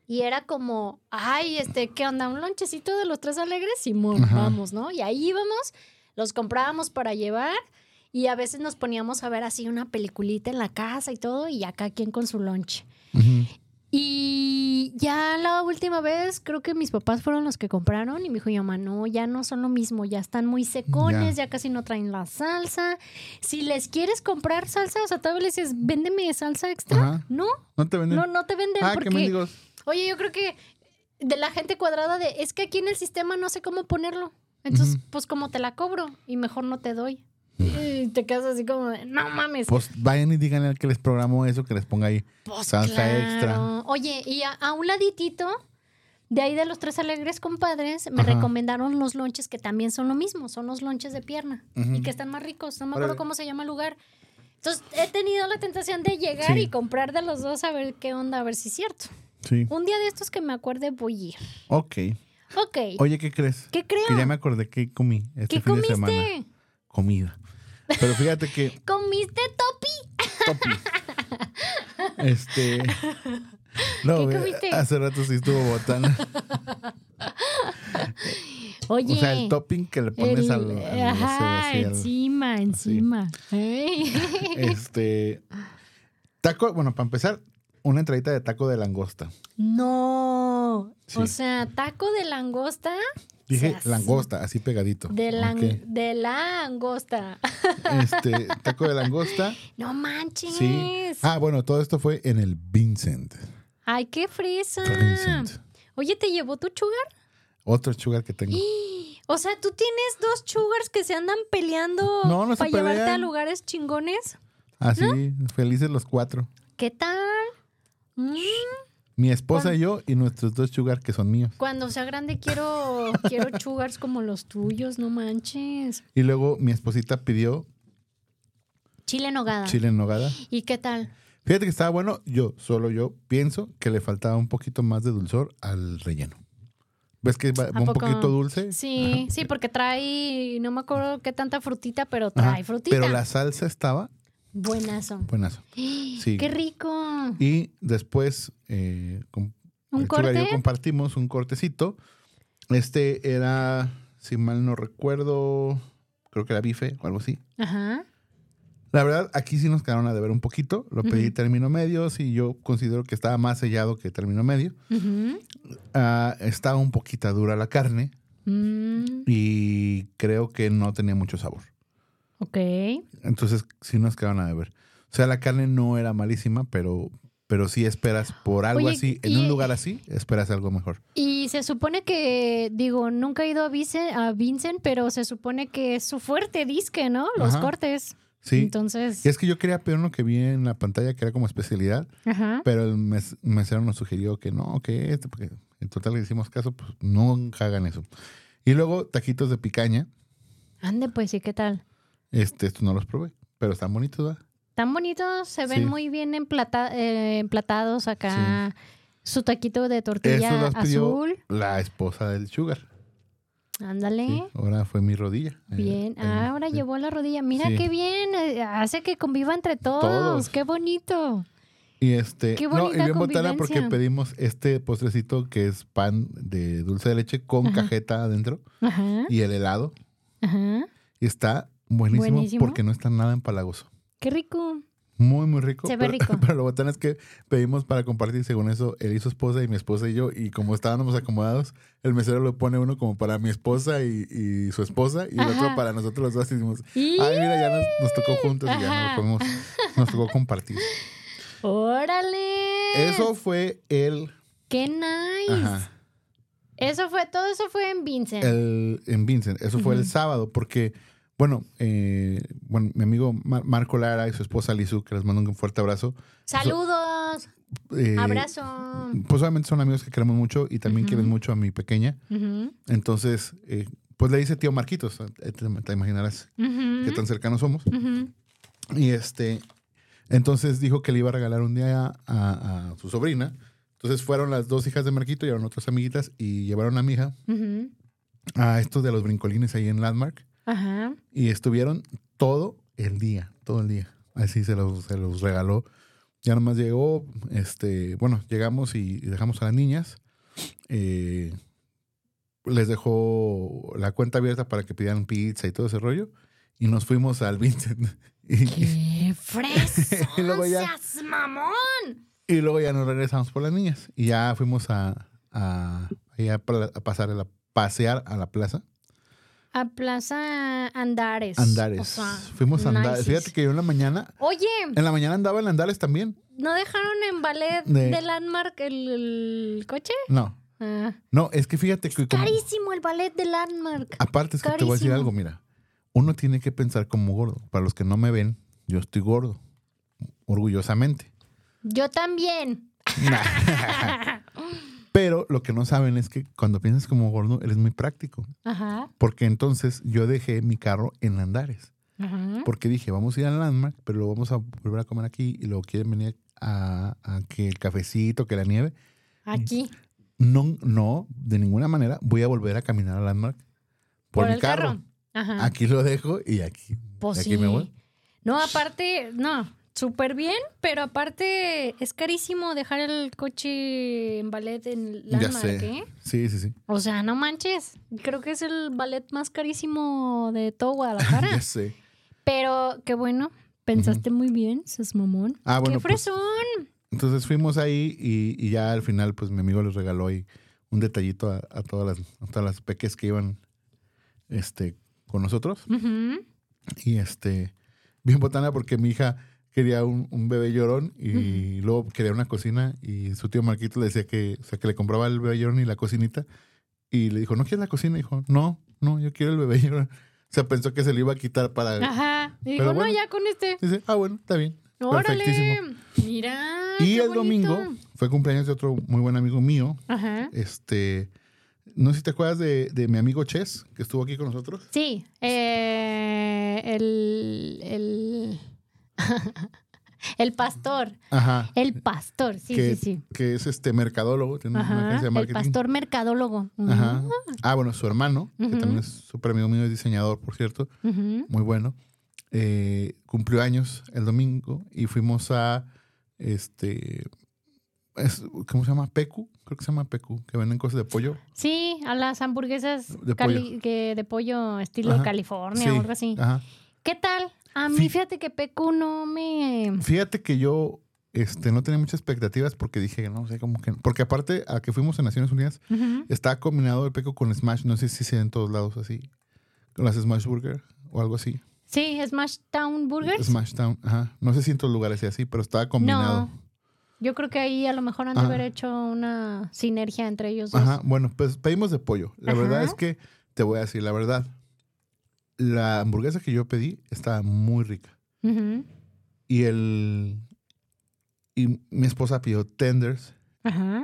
Y era como, ay, este, ¿qué onda? ¿Un lonchecito de los tres alegres? Ajá. vamos, ¿no? Y ahí íbamos, los comprábamos para llevar. Y a veces nos poníamos a ver así una peliculita en la casa y todo, y acá quien con su lonche. Y ya la última vez creo que mis papás fueron los que compraron y me dijo mi mamá, no, ya no son lo mismo, ya están muy secones, ya, casi no traen la salsa. Si les quieres comprar salsa, o sea, todavía le dices, véndeme salsa extra. Ajá. No, ¿No te venden? no, no te venden ah, qué porque, mendigos. oye, yo creo que de la gente cuadrada de, es que aquí en el sistema no sé cómo ponerlo. Entonces, pues como te la cobro y mejor no te doy. Y te quedas así como, de, no mames. Pues vayan y díganle al que les programó eso, que les ponga ahí Pues salsa claro. extra. Oye, y a, a un laditito, de ahí de los tres alegres compadres, me Ajá. recomendaron los lonches que también son lo mismo, son los lonches de pierna y que están más ricos. No me acuerdo Órale. cómo se llama el lugar. Entonces, he tenido la tentación de llegar Sí. y comprar de los dos a ver qué onda, a ver si es cierto. Sí. Un día de estos que me acuerde voy a ir. Ok. Ok. Oye, ¿qué crees? ¿Qué creo? Que ya me acordé que comí este ¿Qué fin de semana. comiste? Comida. Pero fíjate que ¿Comiste topi? Topi. Este. No, ¿Qué hace rato sí estuvo botana. Oye. O sea, el topping que le pones el- al, al- ajá, así, al- encima, encima. Este. Taco, bueno, para empezar, una entradita de taco de langosta. No. Sí. O sea, taco de langosta. Dije langosta, así pegadito. De, lang- de langosta. Este, taco de langosta. No manches. Sí. Ah, bueno, todo esto fue en el Vincent. Ay, qué fresa. Vincent. Oye, ¿te llevó tu sugar? Otro sugar que tengo. O sea, ¿tú tienes dos sugars que se andan peleando No, no se para llevarte a lugares chingones? Así, felices los cuatro. ¿Qué tal? Mm, Mi esposa y yo y nuestros dos sugar que son míos. Cuando sea grande quiero, quiero sugars como los tuyos, no manches. Y luego mi esposita pidió Chile en nogada. chile en nogada. ¿Y qué tal? Fíjate que estaba bueno. Yo, solo yo, pienso que le faltaba un poquito más de dulzor al relleno. ¿Ves que va, un poco? poquito dulce? Sí, sí, porque trae, no me acuerdo qué tanta frutita, pero Ajá. trae frutita. Pero la salsa estaba Buenazo. buenazo. Sí. ¡Qué rico! Y después eh, com- ¿Un yo compartimos un cortecito. Este era, si mal no recuerdo, creo que era bife o algo así. Ajá. La verdad, aquí sí nos quedaron a deber un poquito. Lo pedí término medio, sí, yo considero que estaba más sellado que término medio. Ah, estaba un poquito dura la carne Mm, y creo que no tenía mucho sabor. Ok. Entonces sí nos quedaron a deber. O sea, la carne no era malísima, pero, pero sí esperas por algo Oye, así. En un lugar así, esperas algo mejor. Y se supone que, digo, nunca he ido a Vincent, a Vincent pero se supone que es su fuerte disque, ¿no? Los Ajá. cortes. Sí. Entonces, Y es que yo quería pedir uno que vi en la pantalla que era como especialidad, ajá. pero el mes- mesero nos sugirió que no, que este, porque en total le hicimos caso, pues nunca hagan eso. Y luego taquitos de picaña, Ande, pues, ¿y qué tal? Este, estos no los probé, pero están bonitos, ¿verdad? Tan bonitos, se ven Sí. muy bien emplata- eh, emplatados acá. Su taquito de tortilla azul. la esposa del Sugar. Ándale. Sí, ahora fue mi rodilla. Eh, Bien, Ah, ahora sí. llevó la rodilla. Mira Sí. qué bien, hace que conviva entre todos. Todos. Qué bonito. Y este, Qué no, y bien botana porque pedimos este postrecito que es pan de dulce de leche con Ajá. cajeta adentro Ajá, y el helado. ajá. Y está buenísimo, Buenísimo. porque no está nada empalagoso. Qué rico. Muy, muy rico. Se ve pero, rico. Pero lo botana es que pedimos para compartir, según eso, él y su esposa y mi esposa y yo. Y como estábamos acomodados, el mesero lo pone uno como para mi esposa y, y su esposa y el Ajá. otro para nosotros los dos. Y decimos, Y- ay, mira, ya nos, nos tocó juntos y ya no Ajá. lo podemos, nos tocó compartir. ¡Órale! Eso fue el... ¡Qué nice! Ajá. Eso fue, todo eso fue en Vincent. el, en Vincent. Eso fue el sábado, porque, bueno, eh, bueno, mi amigo Mar- Marco Lara y su esposa Lizu, que les mando un fuerte abrazo. ¡Saludos! eh, ¡Abrazo! Pues obviamente son amigos que queremos mucho y también quieren mucho a mi pequeña. Entonces, eh, pues le dice tío Marquitos, eh, te, te imaginarás qué tan cercanos somos. Y este, entonces dijo que le iba a regalar un día a, a su sobrina. Entonces fueron las dos hijas de Marquito, llevaron otras amiguitas y llevaron a mi hija a estos de los brincolines ahí en Landmark. Ajá. Y estuvieron todo el día, todo el día. Así se los, se los regaló. Ya nomás llegó, este, bueno, llegamos y, dejamos a las niñas. Eh, les dejó la cuenta abierta para que pidieran pizza y todo ese rollo. Y nos fuimos al Vincent. Y, ¡Qué fresón! Y luego ya- seas mamón! y luego ya nos regresamos por las niñas. Y ya fuimos a, a, a a pasar a la, pasear a la plaza. A Plaza Andares. Andares. O sea, fuimos a Andares. Fíjate que yo en la mañana, Oye, en la mañana andaba en Andares también. ¿no dejaron en ballet De- de, Landmark el, el coche? No, Ah. no, es que fíjate que como- Carísimo el ballet de Landmark. aparte es que te voy a decir Carísimo. algo, mira, uno tiene que pensar como gordo. Para los que no me ven, yo estoy gordo, orgullosamente. Yo también. Pero lo que no saben es que cuando piensas como gordo, eres muy práctico. Ajá. Porque entonces yo dejé mi carro en Andares. Ajá. Porque dije, vamos a ir a Landmark, pero lo vamos a volver a comer aquí y luego quieren venir a, a que el cafecito, que la nieve. Aquí. No, no, de ninguna manera voy a volver a caminar a Landmark por, Por, mi el carro. carro. Ajá. Aquí lo dejo y aquí, Pues aquí sí. me voy. No, aparte, no, súper bien, pero aparte es carísimo dejar el coche en ballet en sé. ¿eh? Sí, sí, sí. O sea, no manches. Creo que es el ballet más carísimo de todo Guadalajara. Ya sé. pero qué bueno, pensaste muy bien, sos mamón. Ah, bueno, ¡Qué pues, fresón! Entonces fuimos ahí y, y ya al final, pues mi amigo les regaló ahí un detallito a, a todas las, a todas las peques que iban este, con nosotros. Y este, bien botana porque mi hija quería un, un bebé llorón y luego quería una cocina y su tío Marquito le decía que, o sea, que le compraba el bebé llorón y la cocinita y le dijo, ¿no quieres la cocina? Y dijo, no, no, yo quiero el bebé. Yo- O sea, pensó que se le iba a quitar para... Ajá. Y digo, bueno. no, ya con este. Dice, ah, bueno, está bien. Órale. Perfectísimo. Mira. Y qué el bonito. domingo fue cumpleaños de otro muy buen amigo mío. Ajá. Este, no sé si te acuerdas de, de mi amigo Ches, que estuvo aquí con nosotros. Sí. eh, el. El. el pastor. Ajá. El pastor, sí, que, sí, sí. que es este mercadólogo, tiene una agencia de El marketing. pastor mercadólogo. Ajá. Ah, bueno, su hermano, que también es súper amigo mío, es diseñador, por cierto, muy bueno. eh, cumplió años el domingo y fuimos a este es- ¿cómo se llama? Pecu, creo que se llama Pecu, que venden cosas de pollo. Sí, a las hamburguesas De pollo. que de pollo estilo Ajá. California Sí, o algo así. Ajá. ¿Qué tal? A mí Fí- fíjate que Pecu no me... Fíjate que yo este, no tenía muchas expectativas porque dije, no sé, como que. Porque aparte, a que fuimos a Naciones Unidas, Ujú. está combinado el peco con Smash. No sé si se en todos lados así. Con las Smash Burger o algo así. Sí, Smash Town Burgers. Smash Town, ajá. No sé si en todos lugares sea así, pero estaba combinado. No. Yo creo que ahí a lo mejor han de haber hecho una sinergia entre ellos dos. Ajá, bueno, pues pedimos de pollo. La Ajá. verdad es que, te voy a decir la verdad. La hamburguesa que yo pedí estaba muy rica. Y el. Y mi esposa pidió tenders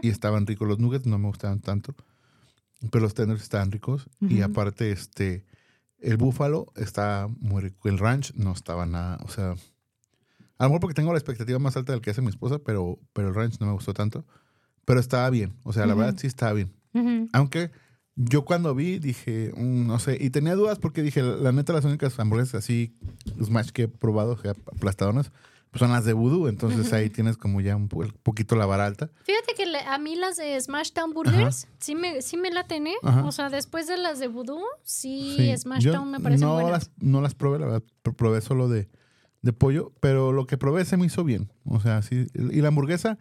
y estaban ricos. Los nuggets no me gustaban tanto, pero los tenders estaban ricos. Y aparte, este. El búfalo está muy rico. El ranch no estaba nada. O sea. A lo mejor porque tengo la expectativa más alta del que hace mi esposa, pero, pero el ranch no me gustó tanto. Pero estaba bien. O sea, la verdad sí estaba bien. Aunque yo cuando vi dije, mm, no sé, y tenía dudas porque dije, la, neta, las únicas hamburguesas así, Smash que he probado, aplastadonas, pues son las de Voodoo. Entonces ahí tienes como ya un po- poquito la vara alta. Fíjate que a mí las de Smash Town Burgers sí me, sí me la tené. Ajá. O sea, después de las de Voodoo, sí, Sí, Smash yo Town me parecen no buenas. Las, no las probé, la verdad, pr- probé solo de, de pollo, pero lo que probé se me hizo bien. O sea, sí. Y la hamburguesa,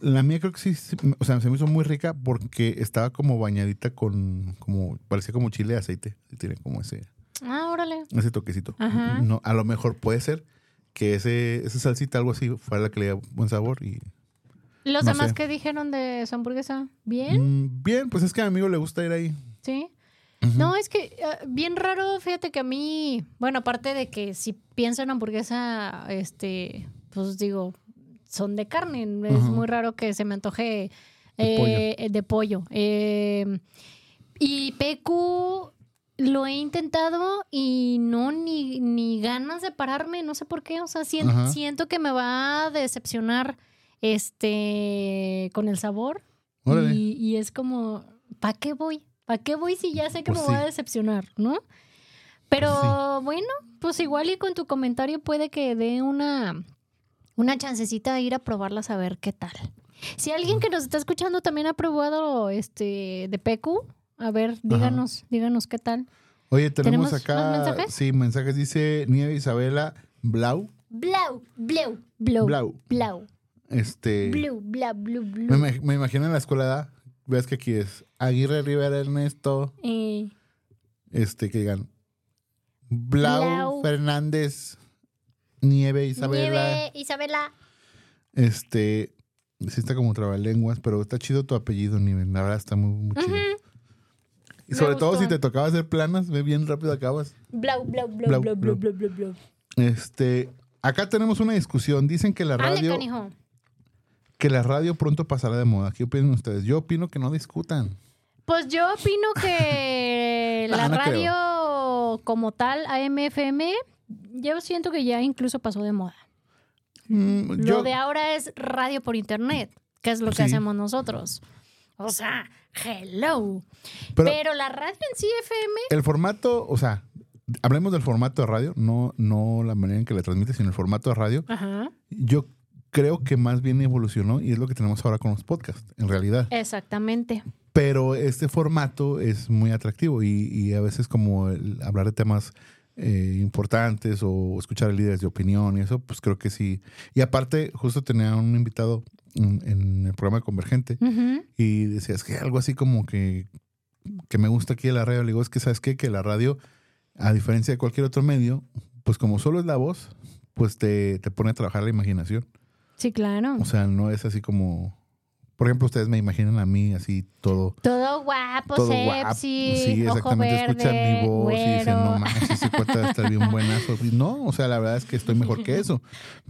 la mía creo que sí, sí, o sea, se me hizo muy rica porque estaba como bañadita con, como, parecía como chile de aceite. Tiene como ese, Ah, órale. ese toquecito. Ajá. No, a lo mejor puede ser que ese, esa salsita, algo así, fuera la que le diera buen sabor. Y, ¿Los No demás sé. que dijeron de su hamburguesa? ¿Bien? Mm, bien, pues es que a mi amigo le gusta ir ahí. Sí. No, es que eh, bien raro, fíjate que a mí, bueno, aparte de que si pienso en hamburguesa, este, pues digo, son de carne. Es muy raro que se me antoje De eh, eh, de pollo. Eh, y PQ lo he intentado y no, ni, ni ganas de pararme, no sé por qué. O sea, siento que me va a decepcionar este con el sabor. Y, y es como, ¿para qué voy? ¿Para qué voy si ya sé que Pues me voy a decepcionar, ¿no? Pero Pues bueno, pues igual y con tu comentario puede que dé una, una chancecita de ir a probarlas a ver qué tal. Si alguien que nos está escuchando también ha probado este de PQ, a ver, díganos, díganos qué tal. Oye, tenemos, ¿Tenemos acá. mensajes? Sí, mensajes. Dice Nieve Isabela Blau. Blau, blau, blau, Blau. blau, Este. blau, blau, blau, Me, blau. me imagino en la escuela, ves que aquí es Aguirre Rivera Ernesto, Eh, este, que digan Blau, Blau. Fernández, Nieve Isabela. Nieve, Isabela. Este, sí está como trabalenguas, pero está chido tu apellido, Nieve. La verdad está muy, muy chido. Y sobre todo si te tocaba hacer planas, ve bien rápido acabas. Blau, blau, blau, Blau, blau, blau. blau, blau. Este, acá tenemos una discusión. Dicen que la radio, que la radio pronto pasará de moda. ¿Qué opinan ustedes? Yo opino que no discutan. Pues yo opino que Ah, la no creo. radio como tal, AM/FM, yo siento que ya incluso pasó de moda. Mm, Lo yo, de ahora es radio por internet, que es lo que Sí. hacemos nosotros. O sea, hello. pero, Pero, la radio en sí, FM, el formato, o sea, hablemos del formato de radio, no, no la manera en que le transmite, sino el formato de radio. ajá, Yo creo que más bien evolucionó y es lo que tenemos ahora con los podcasts, en realidad. exactamente. Pero este formato es muy atractivo y, y a veces como el hablar de temas eh, importantes o escuchar líderes de opinión y eso, pues creo que sí. Y aparte, justo tenía un invitado en, en el programa Convergente y decías que algo así como que, que me gusta aquí de la radio. Le digo, es que sabes qué, que la radio, a diferencia de cualquier otro medio, pues como solo es la voz, pues te, te pone a trabajar la imaginación. Sí, claro. O sea, no es así como Por ejemplo, ustedes me imaginan a mí así todo. Todo guapo, todo guapo. sepsi, Sí, ojo exactamente. verde, Escuchan mi voz y dicen, güero. no manches, ese cuate va a estar bien buenazo. No, o sea, la verdad es que estoy mejor que eso.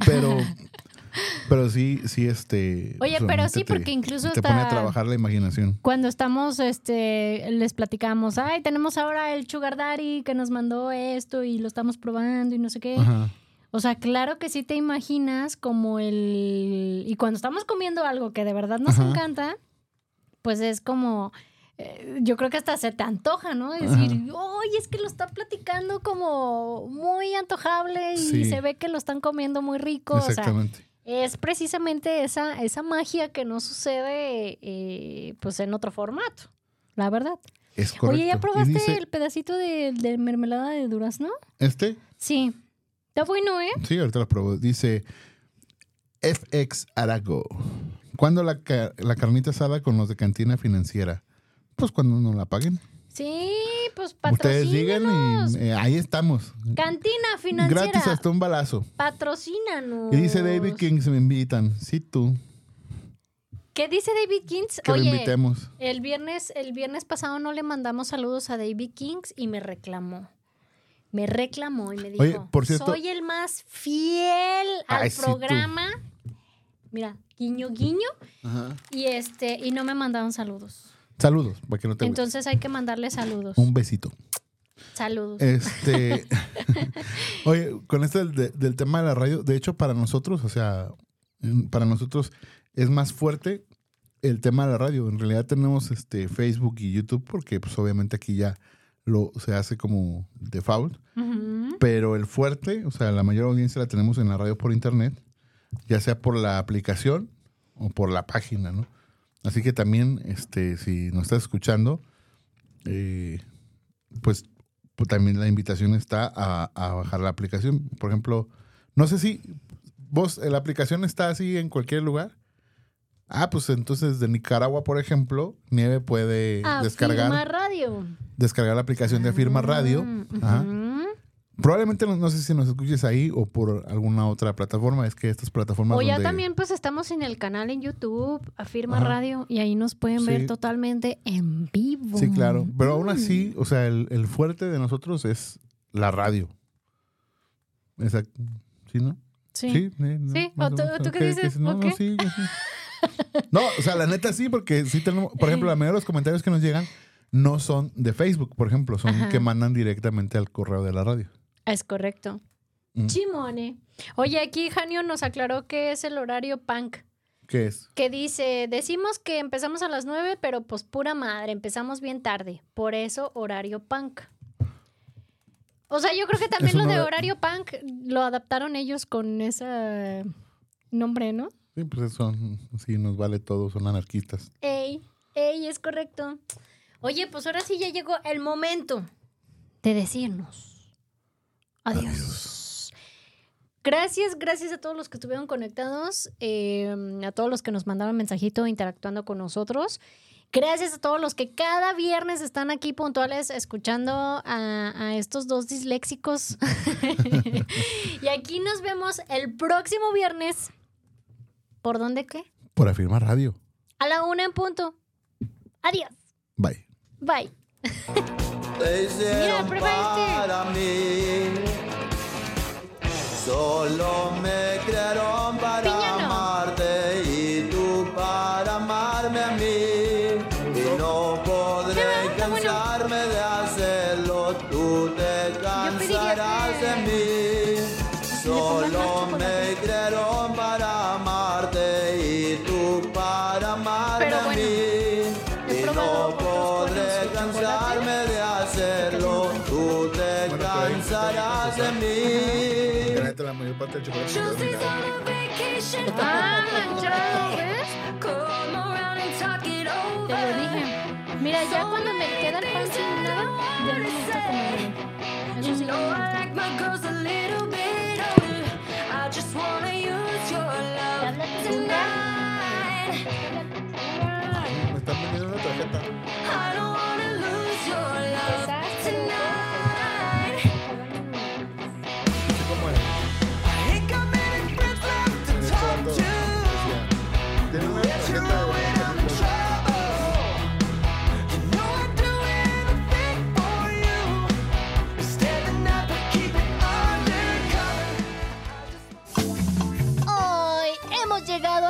Pero, pero sí, sí, este. Oye, pero solamente sí, porque incluso Te pone a trabajar la imaginación. Cuando estamos, este, les platicamos, ay, tenemos ahora el Sugar Daddy que nos mandó esto y lo estamos probando y no sé qué. Ajá. O sea, claro que sí te imaginas como el... Y cuando estamos comiendo algo que de verdad nos Ajá. encanta, pues es como... eh, Yo creo que hasta se te antoja, ¿no? Decir, oye, es que lo está platicando como muy antojable y Sí. se ve que lo están comiendo muy rico. O sea, Exactamente. es precisamente esa, esa magia que no sucede eh, pues en otro formato, la verdad. es correcto. Oye, ¿ya probaste dice, el pedacito de, de mermelada de durazno? Este, Sí. Está bueno, ¿eh? sí, ahorita lo probó. Dice FX Arago. ¿Cuándo la, la carnita asada con los de cantina financiera? Pues cuando no la paguen. Sí, pues Ustedes digan y eh, ahí estamos. Cantina financiera. Gratis hasta un balazo. Patrocínanos. Y dice David King, se me invitan. Sí, tú. ¿Qué dice David Kings? Que lo invitemos. el viernes, el viernes pasado no le mandamos saludos a David Kings y me reclamó. Me reclamó y me dijo, Oye, por cierto- soy el más fiel al Ay, sí, tú. programa. Mira, guiño, guiño. Y este, y no me mandaron saludos. Saludos, para que no te. Entonces hay que mandarle saludos. Un besito. Saludos. Este. Oye, con esto del, de- del tema de la radio, de hecho, para nosotros, o sea, para nosotros es más fuerte el tema de la radio. En realidad tenemos este Facebook y YouTube, porque pues obviamente aquí ya lo se hace como default. Pero el fuerte, o sea, la mayor audiencia la tenemos en la radio por internet, ya sea por la aplicación o por la página, ¿no? Así que también, este, si nos estás escuchando, eh, pues, pues también la invitación está a, a bajar la aplicación. Por ejemplo, no sé si vos, la aplicación está así en cualquier lugar. Ah, pues entonces de Nicaragua, por ejemplo, Nieve puede descargar, Afirma Radio. Descargar la aplicación de Afirma Radio. Mm, Ajá. Probablemente no, no sé si nos escuches ahí o por alguna otra plataforma. Es que estas plataformas. O ya donde- también pues estamos en el canal en YouTube, Afirma Ajá. Radio, y ahí nos pueden Sí. ver totalmente en vivo. Sí, claro. Pero aún Mm. así, o sea, el, el fuerte de nosotros es la radio. Exacto. ¿Sí, no? Sí. eh, no, Sí, más ¿o tú- qué dices? No, ¿O no, sí, sí. No, o sea, la neta sí, porque sí tenemos, por ejemplo, la mayoría de los comentarios que nos llegan no son de Facebook, por ejemplo, son Ajá. que mandan directamente al correo de la radio. Es correcto. Mm. Chimone. Oye, aquí Janio nos aclaró que es el horario punk. ¿Qué es? Que dice, decimos que empezamos a las 9, pero pues pura madre, empezamos bien tarde. Por eso horario punk. O sea, yo creo que también lo de hora- horario punk lo adaptaron ellos con ese nombre, ¿no? Sí, pues eso, sí, nos vale todo, son anarquistas. Ey, ey, es correcto. Oye, pues ahora sí ya llegó el momento de decirnos adiós. Gracias, gracias a todos los que estuvieron conectados, eh, a todos los que nos mandaron mensajito interactuando con nosotros. Gracias a todos los que cada viernes están aquí puntuales escuchando a, a estos dos disléxicos. y aquí nos vemos el próximo viernes. ¿Por dónde qué? Por afirmar radio. A la una en punto. Adiós. Bye. Bye. Hicieron prueba este. para mí. Solo me crearon para amarte la mayor parte del chocolate Ah, manchado, ¿ves? Te lo dije. Mira, ya cuando me queda el pan sin nada, ya no me gusta comerlo. Eso sí, no me gusta.